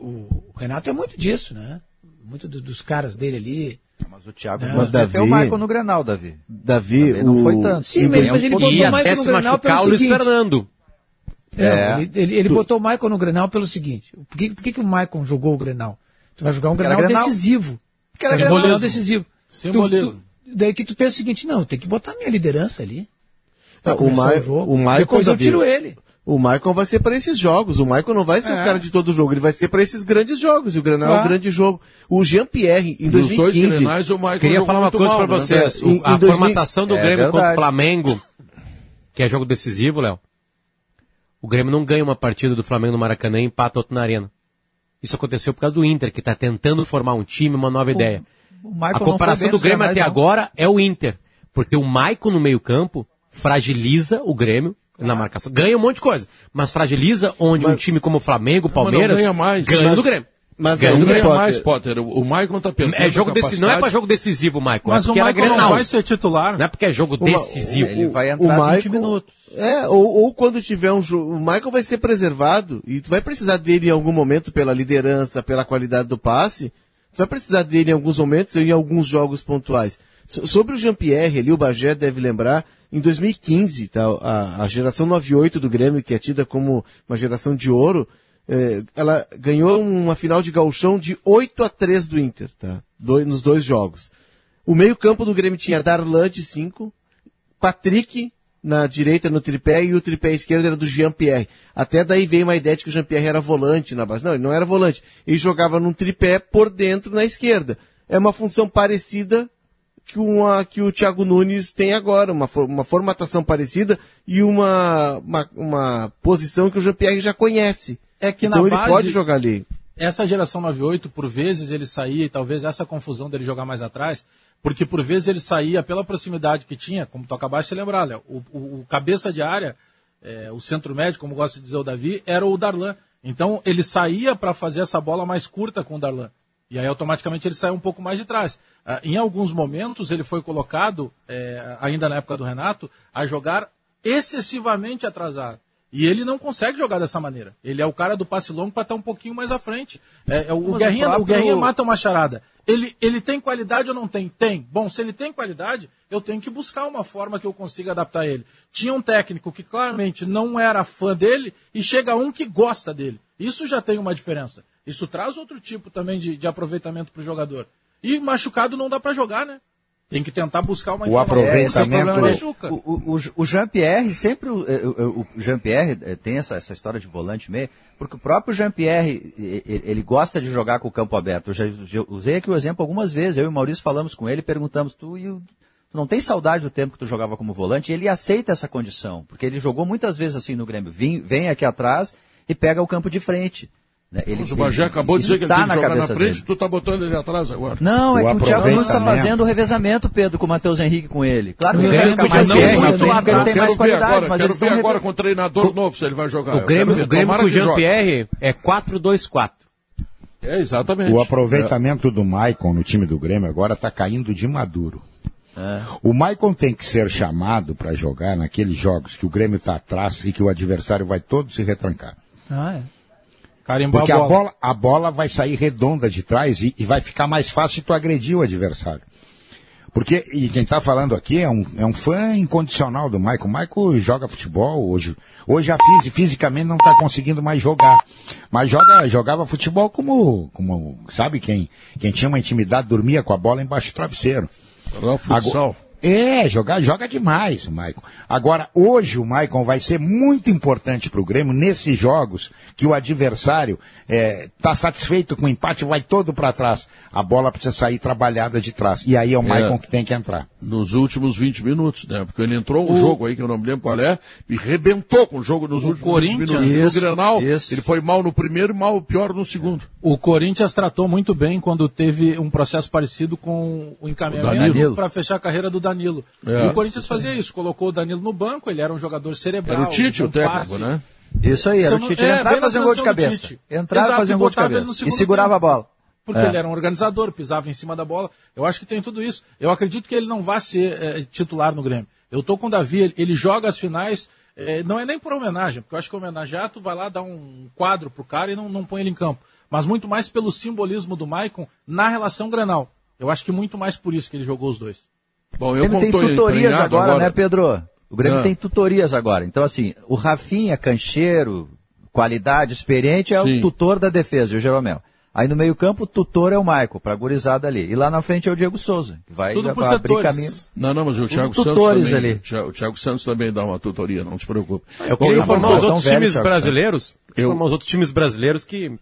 o, o Renato é muito disso, né? Muito do- dos caras dele ali. Mas o Thiago Não, mas Davi- meteu o Michael no Grenal, Davi. Davi, Também não o... foi tanto. Sim, mas, mas ele botou E o Michael até no Grenal pelo Luiz seguinte. Fernando. Não, É. ele, ele, ele botou o Michael no Grenal pelo seguinte. Por que, por que, que o Michael jogou o Grenal? Tu vai jogar um Grenal, Grenal. decisivo. Porque era um Grenal Simbolismo. decisivo. Simbolismo. Tu- tu- daí que tu pensa o seguinte, não, tem que botar minha liderança ali. Pra Ah, o, Ma o jogo. o Michael, Depois eu tiro ele. O Michael vai ser para esses jogos. O Michael não vai ser o É. cara de todo jogo. Ele vai ser para esses grandes jogos. E o Granal é Claro. um grande jogo. O Jean-Pierre, em Dos dois 2015... grenais, o Michael Queria falar uma coisa mal, pra né? vocês. Em- O- a em 2000 formatação do É Grêmio contra o verdade. Flamengo, que é jogo decisivo, Léo. O Grêmio não ganha uma partida do Flamengo no Maracanã e empata outro na Arena. Isso aconteceu por causa do Inter, que está tentando formar um time, uma nova ideia. O A comparação do Grêmio até não. agora é o Inter. Porque o Maicon no meio campo fragiliza o Grêmio na marcação. Ganha um monte de coisa, mas fragiliza onde um time como o Flamengo, o Mas Palmeiras, ganha mais. ganha Mas- do Grêmio. Mas Ganha aí, Grêmio. mais, Potter. O o Michael tá perdendo É jogo decisivo, não é pra capacidade. jogo decisivo, Maicon. Mas é o Michael não vai ser titular. Não é porque é jogo decisivo. Ele vai o entrar 20 Michael- minutos. É, ou, ou quando tiver um jogo, o Michael vai ser preservado e tu vai precisar dele em algum momento pela liderança, pela qualidade do passe. Tu vai precisar dele em alguns momentos e em alguns jogos pontuais. So- sobre o Jean-Pierre, ali o Bagé deve lembrar, em 2015, tá, a, a geração 98 do Grêmio, que é tida como uma geração de ouro, ela ganhou uma final de gauchão de 8 a 3 do Inter, tá? Doi- nos dois jogos. O meio campo do Grêmio tinha Darlan de 5, Patrick na direita no tripé e o tripé esquerdo era do Jean-Pierre. Até daí veio uma ideia de que o Jean-Pierre era volante na base. Não, ele não era volante. Ele jogava num tripé por dentro na esquerda. É uma função parecida que, uma, que o Thiago Nunes tem agora, uma, uma formatação parecida e uma, uma, uma posição que o Jean-Pierre já conhece. É que então na ele base- pode jogar ali. essa geração 98, por vezes ele saía, e talvez essa confusão dele jogar mais atrás, porque por vezes ele saía pela proximidade que tinha, como tu acabaste de lembrar, Léo, o, o- o cabeça de área, é, o centro médio, como gosta de dizer o Davi, era o Darlan. Então ele saía para fazer essa bola mais curta com o Darlan. E aí automaticamente ele saiu um pouco mais de trás. Ah, em alguns momentos ele foi colocado, é, ainda na época do Renato, a jogar excessivamente atrasado. E ele não consegue jogar dessa maneira. Ele é o cara do passe longo para estar um pouquinho mais à frente. É, é o, Mas o Guerrinha, o próprio- Guerrinha mata uma charada. Ele, ele tem qualidade ou não tem? Tem. Bom, se ele tem qualidade, eu tenho que buscar uma forma que eu consiga adaptar ele. Tinha um técnico que claramente não era fã dele e chega um que gosta dele. Isso já tem uma diferença. Isso traz outro tipo também de, de aproveitamento para o jogador. E machucado não dá para jogar, né? Tem que tentar buscar uma É, é o informação. problema dele. machuca. O, o, o- o Jean-Pierre, sempre o, o- Jean-Pierre eh, tem essa, essa história de volante meio, porque o próprio Jean-Pierre, ele, gosta de jogar com o campo aberto. Eu já, usei aqui o exemplo algumas vezes, eu e o Maurício falamos com ele, perguntamos, tu, e o- não tem saudade do tempo que tu jogava como volante? E ele aceita essa condição, porque ele jogou muitas vezes assim no Grêmio, vem, vem aqui atrás e pega o campo de frente. Né? Ele, Mas o Bagé acabou de dizer que ele tá tem que na jogar na frente, dele. tu tá botando ele atrás agora. Não, é O que o Thiago Nunes está fazendo o revezamento, Pedro, com o Matheus Henrique com ele. Claro que O Grêmio ficar mais não, tempo, mas eu ele tem mais qualidade, agora, mas quero ver agora com o treinador novo se ele vai jogar. O Grêmio, o Grêmio com o. Jean-Pierre é 4-2-4. É, exatamente. O aproveitamento do Maicon no time do Grêmio agora está caindo de maduro. O Maicon tem que ser chamado para jogar naqueles jogos que o Grêmio está atrás e que o adversário vai todo se retrancar. Ah, é. Carimbar Porque a a bola. bola, a bola vai sair redonda de trás e, e vai ficar mais fácil tu agredir o adversário. Porque, e quem está falando aqui é um, é um fã incondicional do Maicon. O Maicon joga futebol hoje. Hoje a fisi, fisicamente não está conseguindo mais jogar. Mas joga, jogava futebol como, como, sabe quem? Quem tinha uma intimidade dormia com a bola embaixo do travesseiro. futsal. É, jogar, joga demais o Maicon. Agora, hoje o Maicon vai ser muito importante para o Grêmio nesses jogos que o adversário está satisfeito com o empate, vai todo para trás. A bola precisa sair trabalhada de trás. E aí é o É. Maicon que tem que entrar. Nos últimos 20 minutos, né? Porque ele entrou um O- jogo aí que eu não me lembro qual é, e rebentou com o jogo nos últimos 20 minutos. Isso, no Grenal, isso. ele foi mal no primeiro e mal pior no segundo. O Corinthians tratou muito bem quando teve um processo parecido com o O encaminhamento para fechar a carreira do Danilo. É. E o Corinthians fazia isso, colocou o Danilo no banco, ele era um jogador cerebral. Era o Tite o técnico, passe. né? Isso aí, era o Tite. Ele é, entrava e fazia um gol de cabeça. Entrava e Exato, fazia um gol de botava ele cabeça. E segurava a tempo. bola. Porque É. ele era um organizador, pisava em cima da bola. Eu acho que tem tudo isso. Eu acredito que ele não vai ser eh, titular no Grêmio. Eu tô com o Davi, ele, joga as finais, eh, não é nem por homenagem, porque eu acho que homenagear, tu vai lá dar um quadro pro cara e não, não põe ele em campo. Mas muito mais pelo simbolismo do Maicon na relação Grenal. Eu acho que muito mais por isso que ele jogou os dois. Bom, O Grêmio tem tutorias agora, né, Pedro? O Grêmio Ah. tem tutorias agora. Então, assim, o Rafinha, cancheiro, qualidade, experiente, é Sim. o tutor da defesa, o Jeromel. Aí no meio-campo, o tutor é o Maico, pra gurizada ali. E lá na frente é o Diego Souza, que vai Tudo vai abrir setores. caminho. Não, não, mas o Tudo Thiago Santos tutores também, ali. o Thiago, Santos também dá uma tutoria, não te preocupe. Eu queria eu informar os outros times brasileiros, Eu- informar os outros times brasileiros que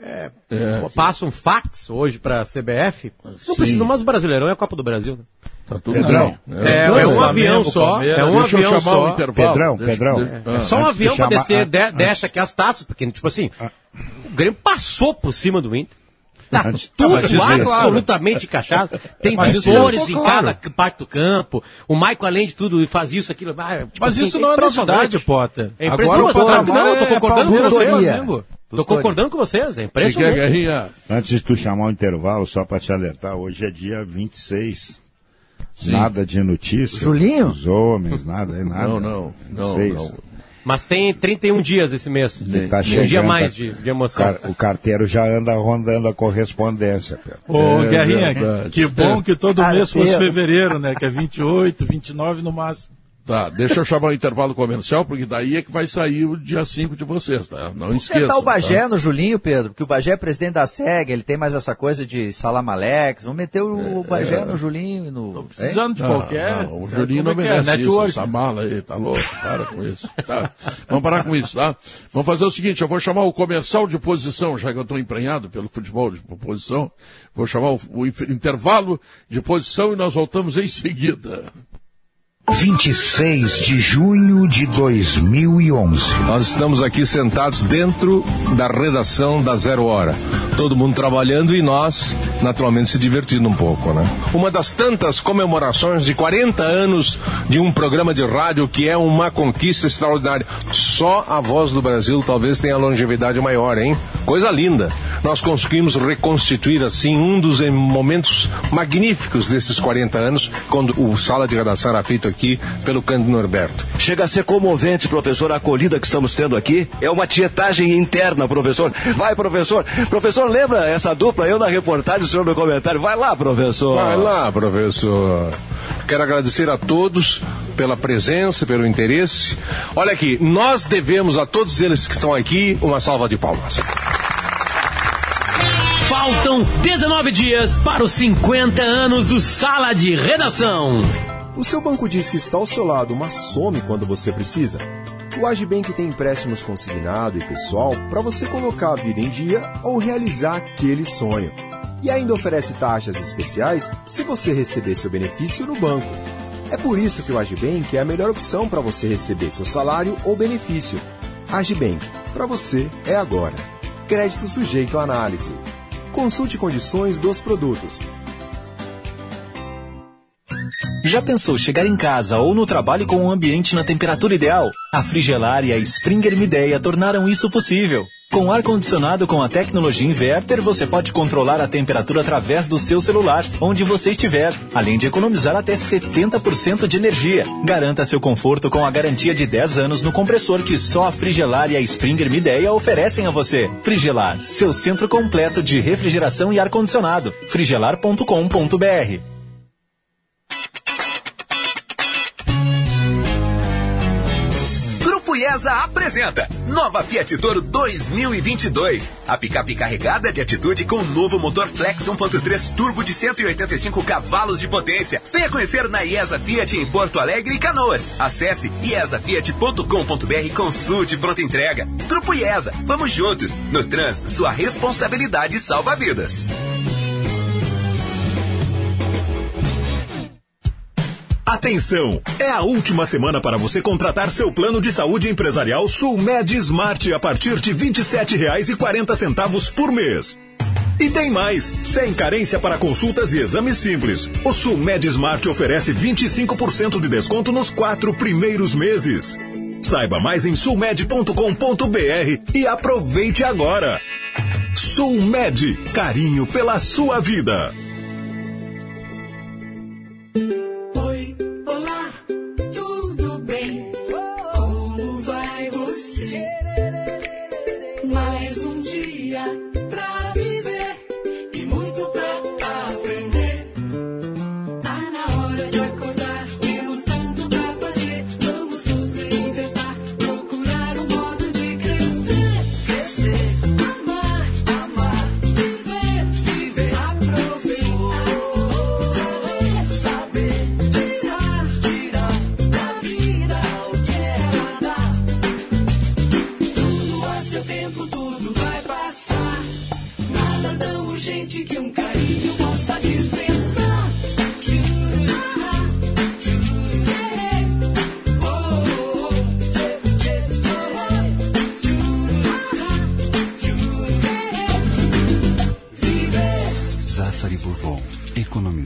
é, É. passam fax hoje pra CBF. Não Sim. precisa, mas o Brasileirão é a Copa do Brasil. Né? Tá tudo Pedrão. É, é um avião só. É um Deixa eu avião chamar só. o intervalo. Pedrão, Deixa- Pedrão. É, Ah, só um avião chamar- descer, de, ah, desce aqui as taças, porque, tipo assim, o Grêmio passou por cima do Inter. Tá Antes- tudo é absolutamente encaixado. Tem tutores em claro. cada parte do campo. O Maico, além de tudo, faz isso, aquilo. Ah, tipo Mas assim, isso não é novidade, Potter. É Agora Claro não, eu tô é concordando com pau Tô concordando com vocês, é impressionante. Antes de tu chamar o intervalo, só para te alertar, hoje é dia 26. Sim. Nada de notícias. Julinho? Os homens, nada, é nada. Não, não, não, 26. não. Mas tem 31 dias esse mês. Ele tá um dia mais de, de emoção. Car- o carteiro já anda rondando a correspondência, Pedro. Ô, É Guerrinha, verdade. que bom que todo mês fosse Carteiro. fevereiro, né? Que é 28, 29 no máximo. Tá, deixa eu chamar o intervalo comercial, porque daí é que vai sair o dia 5 de vocês, tá? Não esqueça. Tentar o Bagé tá? no Julinho, Pedro, porque o Bagé é presidente da SEG, ele tem mais essa coisa de Salamalex. Vamos meter o Bagé é. no Julinho e no. precisando de Não, qualquer. não, o Julinho não é que é? merece isso, Network. essa mala aí, tá louco? Para com isso. Tá. Vamos parar com isso, tá? Vamos fazer o seguinte, eu vou chamar o comercial de posição, já que eu estou emprenhado pelo futebol de posição, vou chamar o, o intervalo de posição e nós voltamos em seguida. 26 de junho de 2011. Nós estamos aqui sentados dentro da redação da Zero Hora. Todo mundo trabalhando e nós, naturalmente, se divertindo um pouco, né? Uma das tantas comemorações de 40 anos de um programa de rádio que é uma conquista extraordinária. Só a Voz do Brasil talvez tenha longevidade maior, hein? Coisa linda. Nós conseguimos reconstituir, assim, um dos momentos magníficos desses 40 anos, quando o Sala de Redação era feito aqui pelo Cândido Norberto. Chega a ser comovente, professor, a acolhida que estamos tendo aqui. É uma tietagem interna, professor. Vai, professor. Professor, lembra essa dupla? Eu na reportagem, o senhor no comentário. Vai lá, professor. Vai lá, professor. Quero agradecer a todos pela presença, pelo interesse. Olha aqui, nós devemos a todos eles que estão aqui uma salva de palmas. Faltam 19 dias para os 50 anos do Sala de Redação. O seu banco diz que está ao seu lado, mas some quando você precisa. O Agibank tem empréstimos consignado e pessoal para você colocar a vida em dia ou realizar aquele sonho. E ainda oferece taxas especiais se você receber seu benefício no banco. É por isso que o Agibank é a melhor opção para você receber seu salário ou benefício. Agibank, para você é agora. Crédito sujeito à análise. Consulte condições dos produtos. Já pensou chegar em casa ou no trabalho com um ambiente na temperatura ideal? A Frigelar e a Springer Mideia tornaram isso possível. Com ar-condicionado com a tecnologia inverter, você pode controlar a temperatura através do seu celular, onde você estiver, além de economizar até 70% de energia. Garanta seu conforto com a garantia de 10 anos no compressor que só a Frigelar e a Springer Mideia oferecem a você. Frigelar, seu centro completo de refrigeração e ar-condicionado. frigelar.com.br IESA apresenta Nova Fiat Toro 2022. A picape carregada de atitude com o novo motor Flex 1.3 turbo de 185 cavalos de potência. Venha conhecer na IESA Fiat em Porto Alegre e Canoas. Acesse iesafiat.com.br e consulte pronta entrega. Grupo IESA, vamos juntos. No trânsito, sua responsabilidade salva vidas. Atenção! É a última semana para você contratar seu plano de saúde empresarial Sulmed Smart a partir de R$ 27,40 por mês. E tem mais, sem carência para consultas e exames simples. O Sulmed Smart oferece 25% de desconto nos quatro primeiros meses. Saiba mais em sulmed.com.br e aproveite agora. Sulmed, carinho pela sua vida.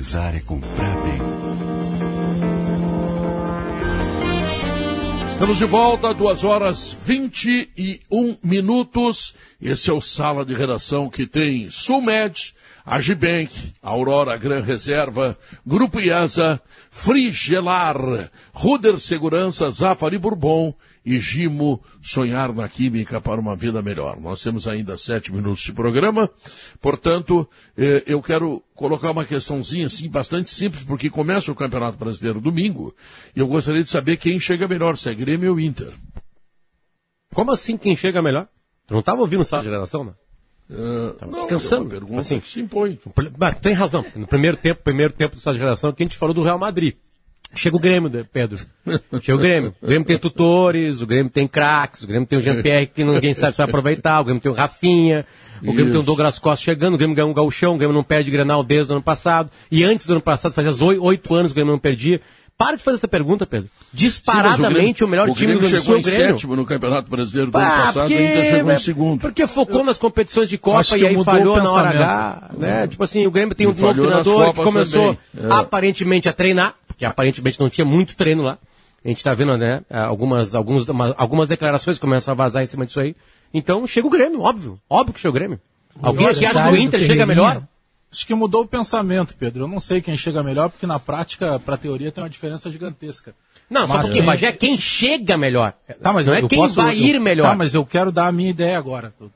Economizar é comprar bem. Estamos de volta, duas horas 21 minutos. Esse é o Sala de Redação que tem Sulmed, Agibank, Aurora Gran Reserva, Grupo IASA, Frigelar, Ruder Segurança, Zafari Bourbon e Gimo Sonhar na Química para uma Vida Melhor. Nós temos ainda sete minutos de programa, portanto, eh, eu quero colocar uma questãozinha assim, bastante simples, porque começa o Campeonato Brasileiro domingo, e eu gostaria de saber quem chega melhor, se é Grêmio ou Inter. Como assim quem chega melhor? Tu não estava ouvindo essa geração, né? Uh, não, descansando. É assim, se impõe. Mas tem razão. No primeiro tempo, primeiro tempo dessa geração, que a gente falou do Real Madrid. Chega o Grêmio, né, Pedro. Chega o Grêmio. O Grêmio tem tutores, o Grêmio tem craques, o Grêmio tem o Jean-Pierre que ninguém sabe se vai aproveitar, o Grêmio tem o Rafinha, o Grêmio Isso. tem o Douglas Costa chegando, o Grêmio ganhou um Gauchão, o Grêmio não perde Grenal desde o ano passado. E antes do ano passado, fazia oito anos o Grêmio não perdia para de fazer essa pergunta, Pedro. Disparadamente Sim, o, Grêmio, o, melhor o time do Sul chegou em é sétimo no Campeonato Brasileiro do ah, ano passado porque, e ainda chegou em é, segundo. Porque focou eu, nas competições de Copa e aí falhou na hora H. Né? É. Tipo assim, o Grêmio tem um novo treinador que começou é. aparentemente a treinar, porque aparentemente não tinha muito treino lá. A gente está vendo, né, algumas, alguns, algumas declarações começam a vazar em cima disso aí. Então chega o Grêmio, óbvio. Óbvio que chega o Grêmio. Alguém aqui acha que o Inter chega melhor? Acho que mudou o pensamento, Pedro. Eu não sei quem chega melhor, porque na prática, para a teoria, tem uma diferença gigantesca. Não, mas só porque, Bagé, é quem chega melhor. Tá, mas não é quem posso, vai ir melhor. Tá, mas eu quero dar a minha ideia agora. Eu,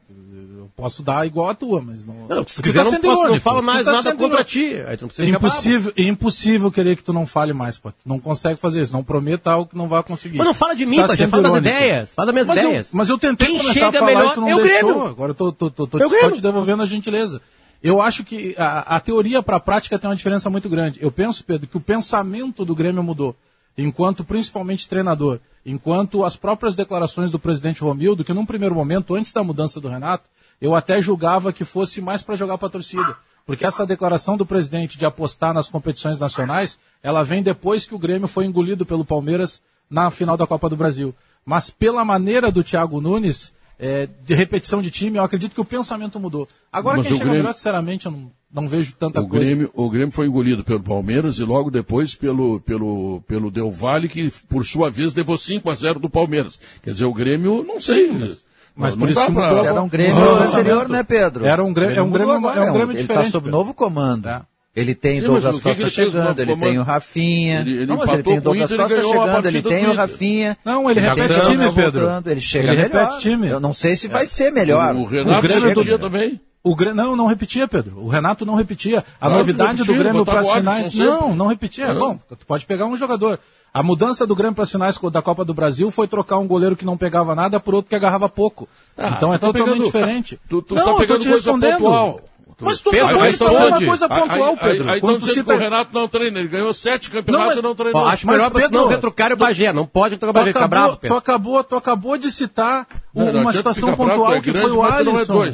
posso dar igual a tua, mas não... Não, se tu quiser, tá não, posso, não falo mais tá nada contra ti. Aí tu não precisa é impossível, é impossível querer que tu não fale mais, pô. Tu não consegue fazer isso. Não prometa algo que não vai conseguir. Mas não fala de mim, tá Fala das ideias. Fala das minhas mas ideias. Eu, mas eu tentei quem começar chega a falar melhor, e tu não é eu deixou. Agora eu tô, tô, tô, tô, é eu tô te devolvendo a gentileza. Eu acho que a, a teoria para a prática tem uma diferença muito grande. Eu penso, Pedro, que o pensamento do Grêmio mudou, enquanto principalmente treinador, enquanto as próprias declarações do presidente Romildo, que num primeiro momento, antes da mudança do Renato, eu até julgava que fosse mais para jogar para a torcida. Porque essa declaração do presidente de apostar nas competições nacionais, ela vem depois que o Grêmio foi engolido pelo Palmeiras na final da Copa do Brasil. Mas pela maneira do Thiago Nunes, é, de repetição de time, eu acredito que o pensamento mudou. Agora Mas quem chega Grêmio, melhor, sinceramente, eu não, não vejo tanta o coisa. Grêmio, o Grêmio foi engolido pelo Palmeiras e logo depois pelo, pelo, pelo Del Valle, que por sua vez levou 5 a 0 do Palmeiras. Quer dizer, o Grêmio, não sei. Mas... Mas por isso que mudou. Pra... Era um Grêmio ah, anterior, né, Pedro? Era um Grêmio, é um Grêmio, é um Grêmio tá diferente. Ele está sob Pedro. novo comando. É. Ele tem Douglas Costa chegando, ele, tem o Rafinha. Ele, não, mas ele tem Douglas Costa chegando, ele tem o Rafinha. Não, ele, repete time, Pedro. Voltando, ele chega ele melhor. repete time. Eu não sei se vai ser melhor. O, Renato o Grêmio repetia do... também. O Grêmio, não, não repetia, Pedro. O Renato não repetia. A novidade repetia, do Grêmio para as finais. Não, não repetia. Bom, tu pode pegar um jogador. A mudança do Grêmio para as finais da Copa do Brasil foi trocar um goleiro que não pegava nada por outro que agarrava pouco. Ah, então é totalmente diferente. Tu, tu não, tá pegando eu tô te respondendo. Mas toda Pedro, coisa então, é uma coisa pontual, Pedro. Aí, então cita... que o tá- Renato não treina, ele ganhou sete campeonatos não, mas, e não treinou. Ó, acho melhor você não retrucar o Bagé, não pode retrocar o Bagé, fica bravo, Pedro. Tu acabou, tu acabou de citar não, não, uma situação pontual bravo, é que, é grande, foi o é Alisson.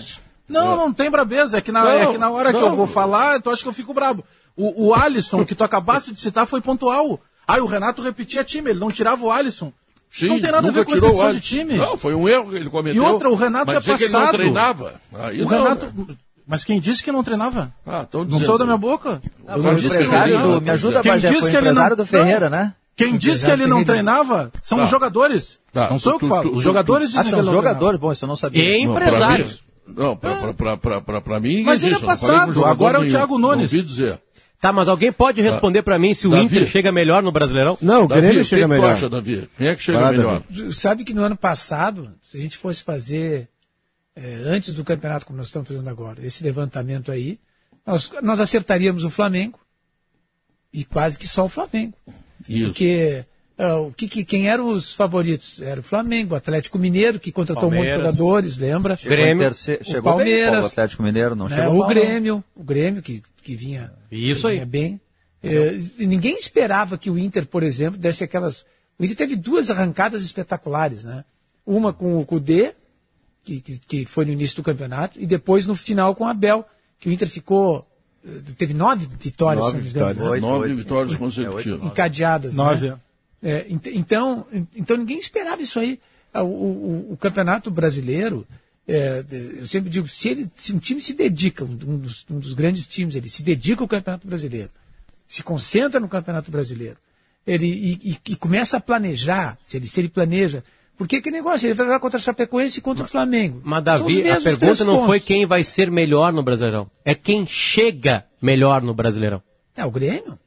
Não, não, tem brabeza, é que na, é que na hora que eu vou falar, então tu acha que eu fico brabo. O, o Alisson, que tu acabaste de citar, foi pontual. Aí o Renato repetia time, ele não tirava o Alisson. Sim, não tem nada a ver com a competição de time. Não, foi um erro que ele cometeu. E outra, o Renato mas é passado. Que ele não treinava. Aí o não, Renato. Né? Mas quem disse que não treinava? Ah, tô dizendo. Não sou da minha boca? Ah, o empresário do, me ajuda, quem Bagé, disse que ele não... do Ferreira, né? Quem disse que ele não treinava são tá. os jogadores. Tá. Não sou eu que falo. Os jogadores tu, tu, dizem ah, são jogadores? Bom, isso eu não sabia. E empresários. Não, para mim Mas ele é passado, agora é o Thiago Nunes. Não dizer. Tá, mas alguém pode tá. responder para mim se o Davi. Inter chega melhor no Brasileirão? Não, o Davi, Grêmio chega melhor. Davi? Quem é que chega Parada. melhor? Sabe que no ano passado, se a gente fosse fazer é, antes do campeonato, como nós estamos fazendo agora, esse levantamento aí, nós, nós acertaríamos o Flamengo. E quase que só o Flamengo. Isso. Porque é, o que, que, quem eram os favoritos? Era o Flamengo, o Atlético Mineiro, que contratou Palmeiras, um monte de jogadores, lembra? Chegou Grêmio, terceiro, chegou o Palmeiras, bem, o Atlético Mineiro não né, chegou. O mal, Grêmio, não. o Grêmio que, que vinha, Isso que vinha aí. bem. É, ninguém esperava que o Inter, por exemplo, desse aquelas. O Inter teve duas arrancadas espetaculares, né? Uma com o Cudê que, que, que, foi no início do campeonato, e depois no final com a Bel, que o Inter ficou. Eh, teve nove vitórias, nove se não me engano. Vitórias. Oito, nove oito, vitórias é consecutivas. Encadeadas. Né? Nove. Né? É, é então, então ninguém esperava isso aí. Ah, o, o, o campeonato brasileiro, é, eu sempre digo, se, ele, se um time se dedica, um dos, um dos grandes times, ele se dedica ao campeonato brasileiro, se concentra no campeonato brasileiro, ele e, e, e começa a planejar, se ele, se ele planeja porque que negócio? Ele vai jogar contra o Chapecoense e contra mas, o Flamengo. Mas, Davi, a pergunta não foi quem vai ser melhor no Brasileirão. É quem chega melhor no Brasileirão. É o Grêmio.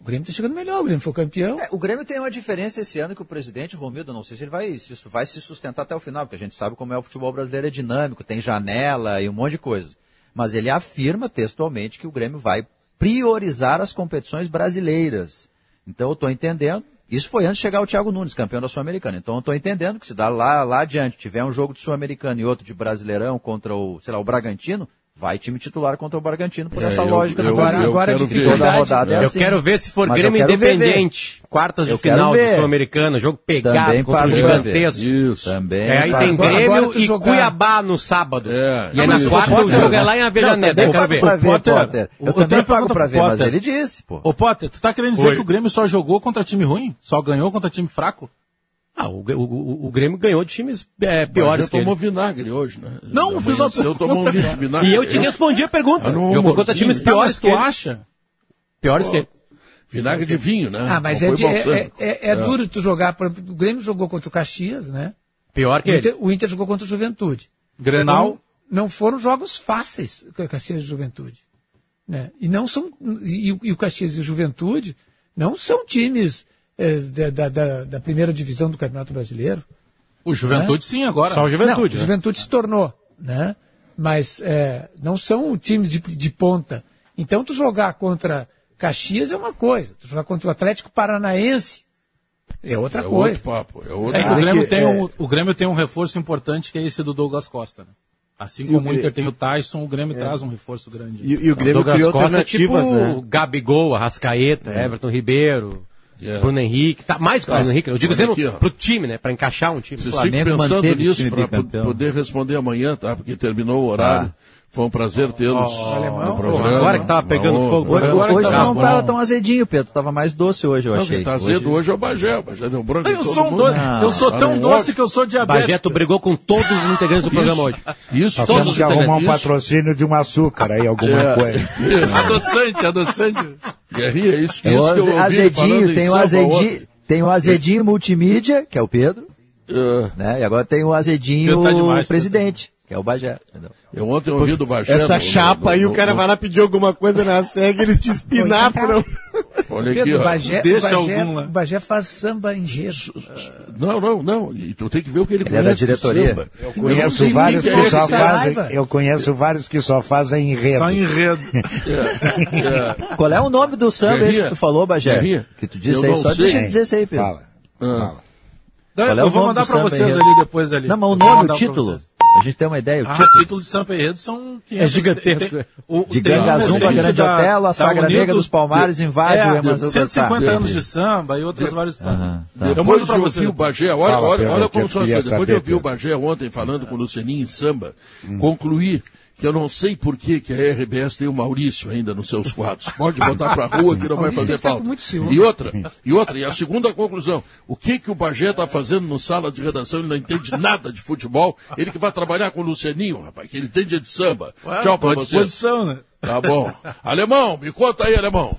O Grêmio está chegando melhor, o Grêmio foi campeão. É, o Grêmio tem uma diferença esse ano que o presidente Romildo, não sei se ele vai, se vai se sustentar até o final, porque a gente sabe como é o futebol brasileiro, é dinâmico, tem janela e um monte de coisa. Mas ele afirma textualmente que o Grêmio vai priorizar as competições brasileiras. Então eu estou entendendo isso foi antes de chegar o Thiago Nunes, campeão da Sul-Americana. Então eu estou entendendo que se dá lá, lá adiante, tiver um jogo de Sul-Americano e outro de Brasileirão contra o, sei lá, o Bragantino, vai time titular contra o Bragantino por É, essa eu- lógica. eu- do Agora, eu agora a dificuldade da rodada é Eu assim. quero ver se for Mas Grêmio ver, Independente, quartas de final de ver. Sul-Americana, jogo pegado Também contra o gigantesco. Isso. Também. É, aí parto. tem Grêmio agora e jogar- Cuiabá no sábado. É. E aí Não, na quarta o jogo é lá em Avellaneda. Eu quero ver. pago pra ver, Potter, Potter. Eu o- também pago pra ver, mas Potter. ele disse, pô. Ô Potter, tu tá querendo dizer que o Grêmio só jogou contra time ruim? Só ganhou contra time fraco? Ah, o, o- o- o Grêmio ganhou de times é, piores Já que ele. tomou vinagre hoje, né? Não, Já fiz uma amanheceu, tomou um pergunta. litro de vinagre. E eu te respondi a pergunta. Não, Jogou contra times Tá, piores mas que tu ele. acha? Piores que ele. Vinagre de vinho, né? Ah, mas é, de- é, balsâmico. é- é duro tu jogar. por exemplo, O Grêmio jogou contra o Caxias, né? Pior que o ele. Inter, o Inter jogou contra o Juventude. Grenal? Não, não foram jogos fáceis, o Caxias e o Juventude. Né? E não são. E, e o Caxias e o Juventude não são times eh, da, da- da- da primeira divisão do Campeonato Brasileiro. O Juventude sim, agora. Só o Juventude, Não, né? o Juventude se tornou, né? Mas é, não são times de, de ponta. Então tu jogar contra Caxias é uma coisa, tu jogar contra o Atlético Paranaense é outra É coisa. outro papo. É outro É que o. Grêmio, que- tem é- um, o Grêmio tem um reforço importante que é esse do Douglas Costa. Né? Assim como o Inter tem o Tyson, o Grêmio traz um reforço grande. E, e o Grêmio Douglas criou Costa é tipo né? Gabigol, Arrascaeta, Everton Ribeiro, É. Bruno Henrique. Tá mais que o Bruno Henrique. Eu digo dizendo ó. pro time, né? Pra encaixar um time. Vocês Flamengo ficam pensando o nisso para poder responder amanhã, tá? Porque terminou o horário. Foi um prazer tê-los no programa. Agora que tava pegando Uma fogo. Hoje, Agora hoje que tá não tava tão azedinho, Pedro. Tava mais doce hoje, eu Não, achei. quem tá cedo hoje é o Bagé. O Bagé deu branco Eu sou, um doce, eu sou Tá tão doce que eu sou diabético. Bajeto brigou com todos os integrantes do programa hoje. Isso, Nós todos temos os que arrumar um patrocínio de um açúcar aí, alguma É. coisa. *laughs* Adoçante, adoçante. Guerrinha, isso, isso É que o eu azedinho, em tem o azedinho, tem o azedinho multimídia, que é o Pedro, É, né? E agora tem o azedinho tá demais, presidente, que é o Bagé. entendeu? Eu ontem ouvi do Bagé. Essa no- chapa no- aí, no- o cara no- vai lá pedir alguma coisa na SEG, eles te espinafram. Olha aqui, ó. Bagé, Deixa o Bagé, algum lá. o Bagé faz samba enredo. Não, não, não. E tu tem que ver o que ele Ele é da conhece de diretoria. samba. Eu Não conheço vários que é só fazem, eu conheço vários que só fazem enredo. Só enredo. *laughs* É, Qual é o nome do samba esse que tu falou, Bagé? Guerrinha. Que tu disse Eu aí, não só sei. deixa eu dizer isso aí, Pedro. Fala. ah. fala. Não, Qual é eu vou mandar samba vocês enredo? ali depois ali. Não, mas o nome, o título. A gente tem uma ideia, o Ah, título. título de Sampa Enredo são 500. É gigantesco. Tem- *laughs* o- De um Gangazumba, Grande da- Otelo, a Sagra Unidos- Negra dos Palmares invade o é, Emanuel 150 Dançar. anos de samba e outros vários. Aham, tá. Depois de ouvir o Bagé, olha, olha, olha como são as coisas. Depois de ouvir o. Bagé ontem falando com o Lucianinho em samba, concluí que eu não sei por que, que a RBS tem o Maurício ainda nos seus quadros. Pode botar pra rua que não vai fazer falta. E outra, e outra, e a segunda conclusão. O que que o Bagé está fazendo no sala de redação? Ele não entende nada de futebol. Ele que vai trabalhar com o Lucianinho, rapaz, que ele entende de samba. Ué, Tchau tô pra à você. disposição, né? Tá bom. Alemão, me conta aí, alemão.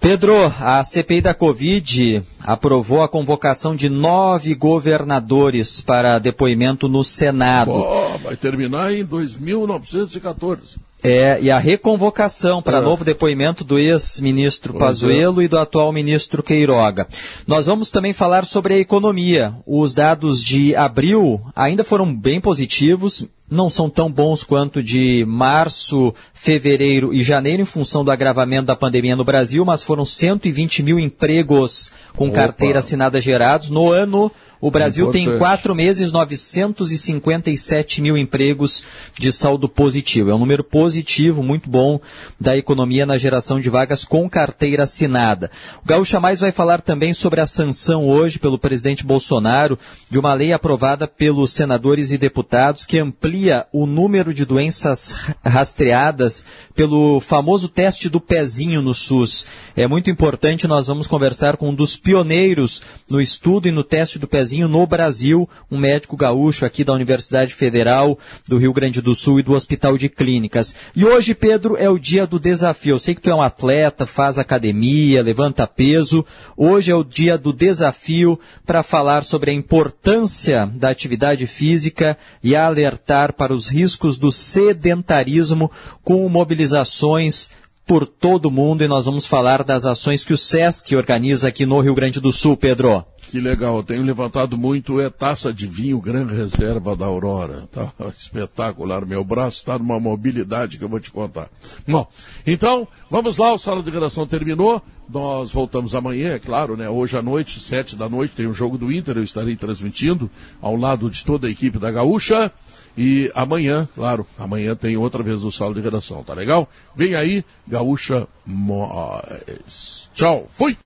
Pedro, a CPI da Covid aprovou a convocação de nove governadores para depoimento no Senado. Ó, vai terminar em 2914. É, e a reconvocação para É. novo depoimento do ex-ministro Pois é. Pazuello e do atual ministro Queiroga. Nós vamos também falar sobre a economia. Os dados de abril ainda foram bem positivos, não são tão bons quanto de março, fevereiro e janeiro, em função do agravamento da pandemia no Brasil, mas foram 120 mil empregos com Opa. carteira assinada gerados. No ano, o Brasil tem Importante. quatro meses, 957 mil empregos de saldo positivo. É um número positivo, muito bom, da economia na geração de vagas com carteira assinada. O Gaúcha Mais vai falar também sobre a sanção hoje pelo presidente Bolsonaro de uma lei aprovada pelos senadores e deputados que amplia o número de doenças rastreadas pelo famoso teste do pezinho no SUS. É muito importante, nós vamos conversar com um dos pioneiros no estudo e no teste do pezinho no Brasil, um médico gaúcho aqui da Universidade Federal do Rio Grande do Sul e do Hospital de Clínicas. E hoje, Pedro, é o dia do desafio. Eu sei que tu é um atleta, faz academia, levanta peso. Hoje é o dia do desafio para falar sobre a importância da atividade física e alertar para os riscos do sedentarismo com mobilizações por todo mundo e nós vamos falar das ações que o SESC organiza aqui no Rio Grande do Sul, Pedro. Que legal, tenho levantado muito é taça de vinho Gran Reserva da Aurora. Tá *laughs* espetacular, meu braço está numa mobilidade que eu vou te contar. Bom, então, vamos lá, o Sala de Redação terminou. Nós voltamos amanhã, é claro, né? Hoje à noite, sete da noite, tem o jogo do Inter, eu estarei transmitindo ao lado de toda a equipe da Gaúcha. E amanhã, claro, amanhã tem outra vez o Sala de Redação, tá legal? Vem aí, Gaúcha Mois. Tchau, fui!